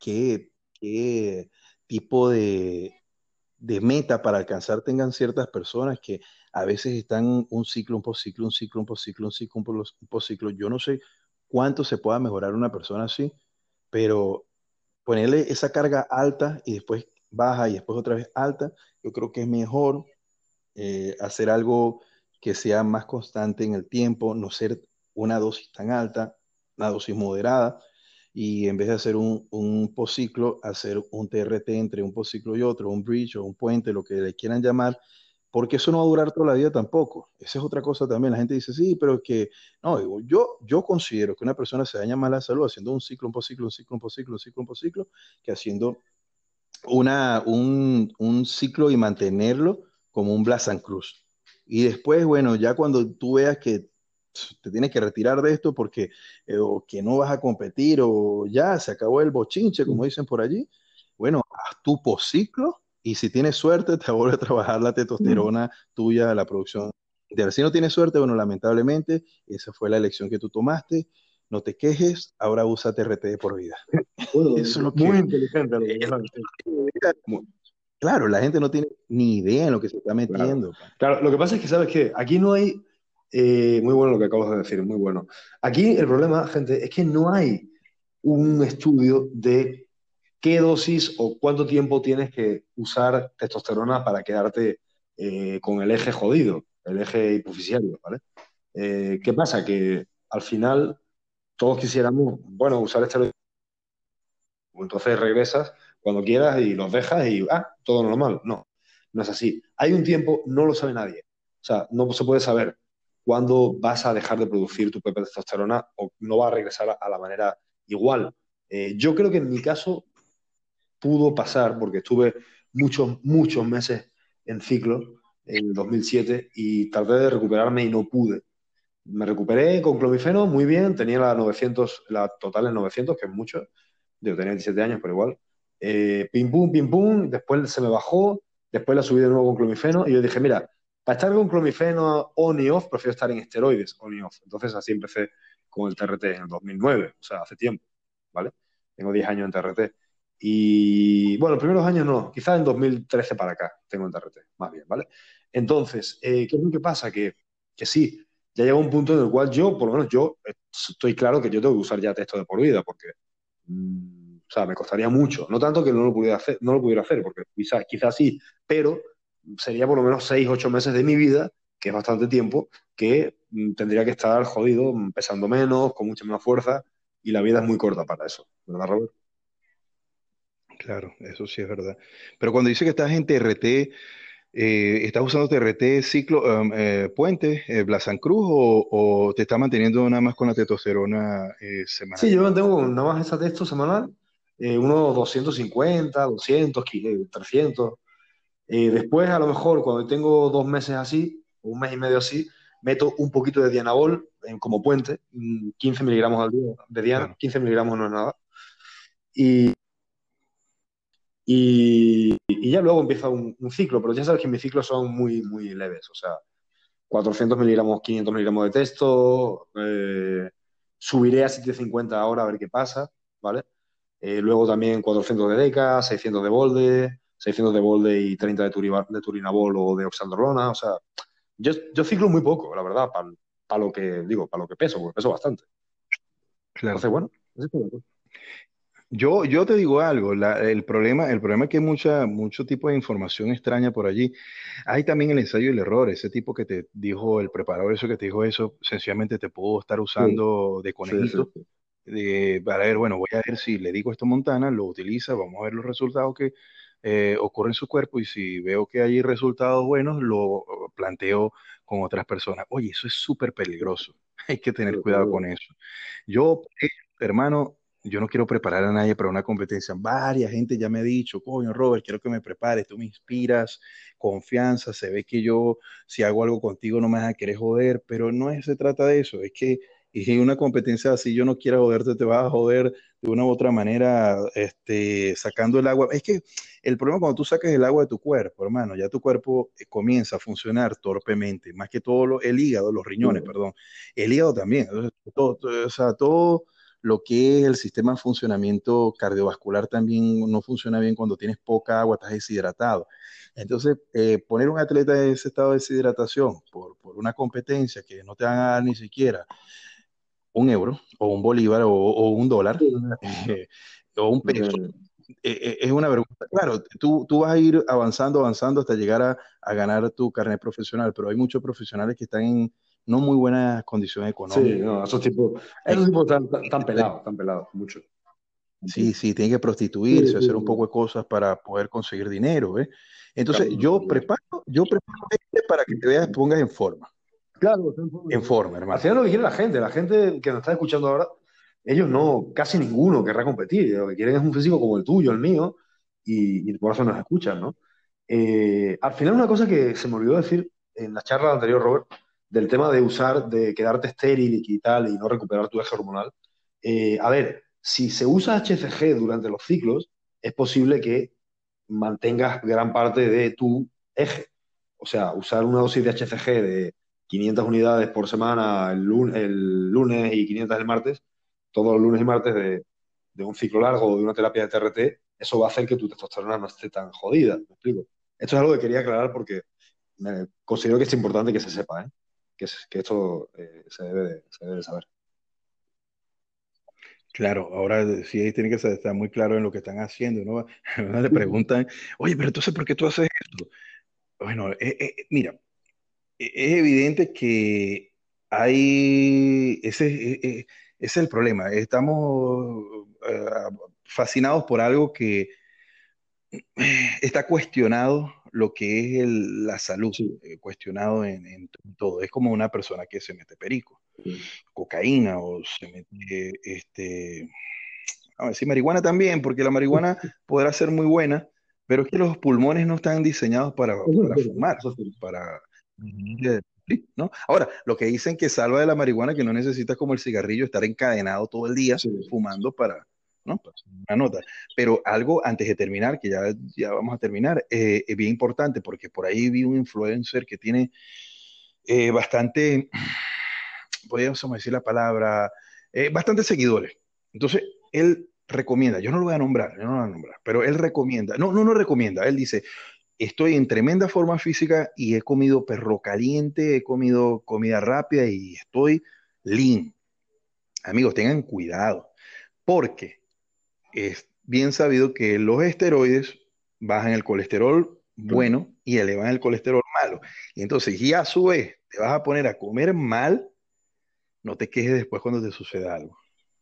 qué, qué tipo de, de meta para alcanzar tengan ciertas personas que a veces están un ciclo, un posciclo, un ciclo, un posciclo, un ciclo, un un posciclo. Yo no sé cuánto se pueda mejorar una persona así, pero ponerle esa carga alta y después baja y después otra vez alta, yo creo que es mejor eh, hacer algo que sea más constante en el tiempo, no ser una dosis tan alta, una dosis moderada, y en vez de hacer un, un hacer un TRT entre un postciclo y otro, un bridge o un puente, lo que le quieran llamar, porque eso no va a durar toda la vida tampoco. Esa es otra cosa también. La gente dice, sí, pero es que, no, digo, yo, yo considero que una persona se daña más la salud haciendo un ciclo, un postciclo, un ciclo, un postciclo, un ciclo, un postciclo, que haciendo una, un, un ciclo y mantenerlo como un Blasan Cruz. Y después, bueno, ya cuando tú veas que te tienes que retirar de esto porque eh, o que no vas a competir o ya se acabó el bochinche, como dicen por allí, bueno, haz tu posciclo y si tienes suerte te vuelve a trabajar la testosterona tuya, la producción. De si no tienes suerte, bueno, lamentablemente esa fue la elección que tú tomaste. No te quejes, ahora usa TRT por vida. Bueno, Eso es lo muy que, inteligente Claro, la gente no tiene ni idea en lo que se está metiendo. Claro, lo que pasa es que, ¿sabes qué? Aquí no hay, eh, muy bueno lo que acabas de decir, muy bueno. Aquí el problema, gente, es que no hay un estudio de qué dosis o cuánto tiempo tienes que usar testosterona para quedarte eh, con el eje jodido, el eje hipoficiario. Eh, ¿qué pasa? Que al final todos quisiéramos, bueno, usar esteroides, entonces regresas cuando quieras y los dejas y, ah, todo normal. No, no es así. Hay un tiempo, no lo sabe nadie. O sea, no se puede saber cuándo vas a dejar de producir tu propia testosterona o no va a regresar a, a la manera igual. Eh, yo creo que en mi caso pudo pasar porque estuve muchos, muchos meses en ciclo en el 2007 y traté de recuperarme y no pude. Me recuperé con clomifeno muy bien, tenía la 900, la total en 900, que es mucho, yo tenía 17 años, pero igual. Eh, pim pum, pim pum, después se me bajó, después la subí de nuevo con clomifeno y yo dije, mira, para estar con clomifeno on y off, prefiero estar en esteroides on y off. Entonces así empecé con el TRT en el 2009, o sea, hace tiempo, ¿vale? Tengo 10 años en TRT. Y bueno, primeros años no, quizás en 2013 para acá tengo el TRT, más bien, ¿vale? Entonces, eh, ¿qué es lo que pasa? Que, que sí, ya llega un punto en el cual yo, por lo menos yo, estoy claro que yo tengo que usar ya texto de por vida, porque, mm, o sea, me costaría mucho. No tanto que no lo pudiera hacer, no lo pudiera hacer, porque quizás, quizás sí, pero sería por lo menos seis, ocho meses de mi vida, que es bastante tiempo, que mm, tendría que estar jodido, mm, pesando menos, con mucha menos fuerza, y la vida es muy corta para eso, ¿verdad, Robert? Claro, eso sí es verdad. Pero cuando dice que estás en TRT, eh, ¿estás usando TRT ciclo, um, eh, puente, eh, Blasan Cruz o, o te está manteniendo nada más con la testosterona eh, Sí, semanal? yo mantengo nada más ese texto semanal, unos 250, 200, qui- eh, 300. Eh, después, a lo mejor, cuando tengo dos meses así, o un mes y medio así, meto un poquito de Dianabol como puente, mm, 15 miligramos al día de Diana, Claro. 15 miligramos no es nada. Y, y- y ya luego empieza un, un ciclo, pero ya sabes que mis ciclos son muy, muy leves, o sea, 400 miligramos, 500 miligramos de texto, eh, subiré a 750 ahora a ver qué pasa, ¿vale? Eh, luego también 400 de Deca, 600 de Bolde, 600 de Bolde y 30 de, Turiba- de Turinabol o de Oxandrolona. O sea, yo, yo ciclo muy poco, la verdad, para lo que digo, para lo que peso, porque peso bastante. Claro. Entonces, bueno, es. Yo, yo te digo algo, la- el problema, el problema es que hay mucha, mucho tipo de información extraña por allí. Hay también el ensayo y el error, ese tipo que te dijo, el preparador, eso que te dijo eso, sencillamente te pudo estar usando de sí, conejito, sí. de, para ver, bueno, voy a ver si le digo esto a Montana, lo utiliza, vamos a ver los resultados que eh, ocurren en su cuerpo y si veo que hay resultados buenos, lo planteo con otras personas. Oye, eso es súper peligroso, hay que tener cuidado con eso. Yo, eh, hermano, yo no quiero preparar a nadie para una competencia. Varias gente ya me ha dicho, coño, Robert, quiero que me prepares, tú me inspiras, confianza, se ve que yo, si hago algo contigo, no me vas a querer joder, pero no es- se trata de eso, es que y si una competencia así yo no quiero joderte, te vas a joder de una u otra manera, este, sacando el agua. Es que el problema cuando tú sacas el agua de tu cuerpo, hermano, ya tu cuerpo eh, comienza a funcionar torpemente, más que todo el hígado, los riñones, perdón, el hígado también, todo, o sea, todo lo que es el sistema de funcionamiento cardiovascular también no funciona bien cuando tienes poca agua, estás deshidratado. Entonces, eh, poner un atleta en ese estado de deshidratación por, por, una competencia que no te van a dar ni siquiera un euro o un bolívar o, un dólar eh, o un peso, eh, es una vergüenza. Claro, tú, tú, vas a ir avanzando, avanzando hasta llegar a, a, ganar tu carnet profesional, pero hay muchos profesionales que están en no muy buenas condiciones económicas. Sí, no, esos tipos, esos tipos están, tan pelados, tan pelados, mucho. Sí, sí, tienen que prostituirse, hacer un poco de cosas para poder conseguir dinero, ¿eh? Entonces, yo preparo, yo preparo este para que te veas, pongas en forma. Claro, en forma, hermano. Al final lo que quiere la gente, la gente que nos está escuchando ahora, ellos no, casi ninguno querrá competir. Lo que quieren es un físico como el tuyo, el mío, y, por eso nos escuchan, ¿no? Eh, al final, una cosa que se me olvidó decir en la charla anterior, Robert, del tema de usar, de quedarte estéril y tal, y no recuperar tu eje hormonal. Eh, a ver, si se usa HCG durante los ciclos, es posible que mantengas gran parte de tu eje. O sea, usar una dosis de HCG de 500 unidades por semana el lunes, y 500 el martes, todos los lunes y martes de, un ciclo largo o de una terapia de TRT, eso va a hacer que tu testosterona no esté tan jodida. ¿Me explico? Esto es algo que quería aclarar porque considero que es importante que se sepa, ¿eh? Que, esto eh, se, debe de, saber. Claro, ahora sí tiene que estar muy claro en lo que están haciendo, ¿no? Le preguntan, oye, pero entonces, ¿por qué tú haces esto? Bueno, eh, eh, mira, es evidente que hay, ese, es el problema, estamos fascinados por algo que está cuestionado lo que es la salud, eh, cuestionado en, todo. Es como una persona que se mete perico, cocaína o se mete, este, a decir marihuana también, porque la marihuana podrá ser muy buena, pero es que los pulmones no están diseñados para, fumar, para... ¿no? Ahora, lo que dicen que salva de la marihuana, que no necesitas como el cigarrillo estar encadenado todo el día fumando para, ¿no? Una nota. Pero algo antes de terminar, que ya, ya vamos a terminar, eh, es bien importante porque por ahí vi un influencer que tiene eh, bastante, podríamos decir la palabra, eh, bastantes seguidores. Entonces, él recomienda, yo no lo voy a nombrar, yo no lo voy a nombrar, pero él recomienda, no, no, no recomienda, él dice, estoy en tremenda forma física y he comido perro caliente, he comido comida rápida y estoy lean. Amigos, tengan cuidado, porque es bien sabido que los esteroides bajan el colesterol bueno y elevan el colesterol malo. Y entonces, y a su vez, te vas a poner a comer mal, no te quejes después cuando te suceda algo.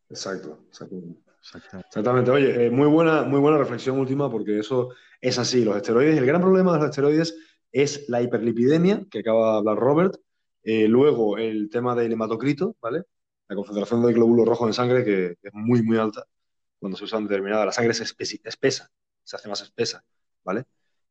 Exacto, exactamente. Exactamente. Oye, eh, muy, buena, muy buena reflexión última porque eso es así. Los esteroides, el gran problema de los esteroides es la hiperlipidemia, que acaba de hablar Robert. Eh, luego, el tema del hematocrito, ¿vale? La concentración de glóbulos rojos en sangre, que es muy, muy alta cuando se usa determinada, la sangre se espesa, se hace más espesa, ¿vale?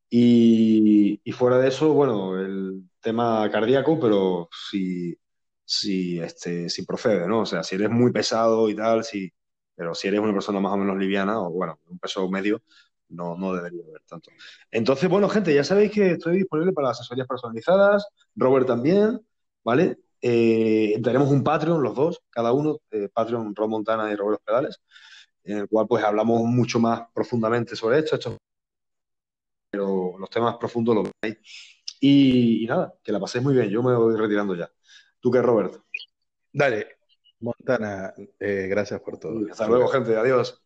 Y, fuera de eso, bueno, el tema cardíaco, pero si, si, este, si procede, ¿no? O sea, si eres muy pesado y tal, si, pero si eres una persona más o menos liviana, o bueno, un peso medio, no, no debería haber tanto. Entonces, bueno, gente, ya sabéis que estoy disponible para asesorías personalizadas, Robert también, ¿vale? Eh, tenemos un Patreon, los dos, cada uno, eh, Patreon Rob Montana y Robert Pedales en el cual pues hablamos mucho más profundamente sobre esto, pero los temas profundos los veis. Y, nada, que la paséis muy bien, yo me voy retirando ya. ¿Tú qué, Robert? Dale, Montana, eh, gracias por todo. Hasta luego, gente, adiós.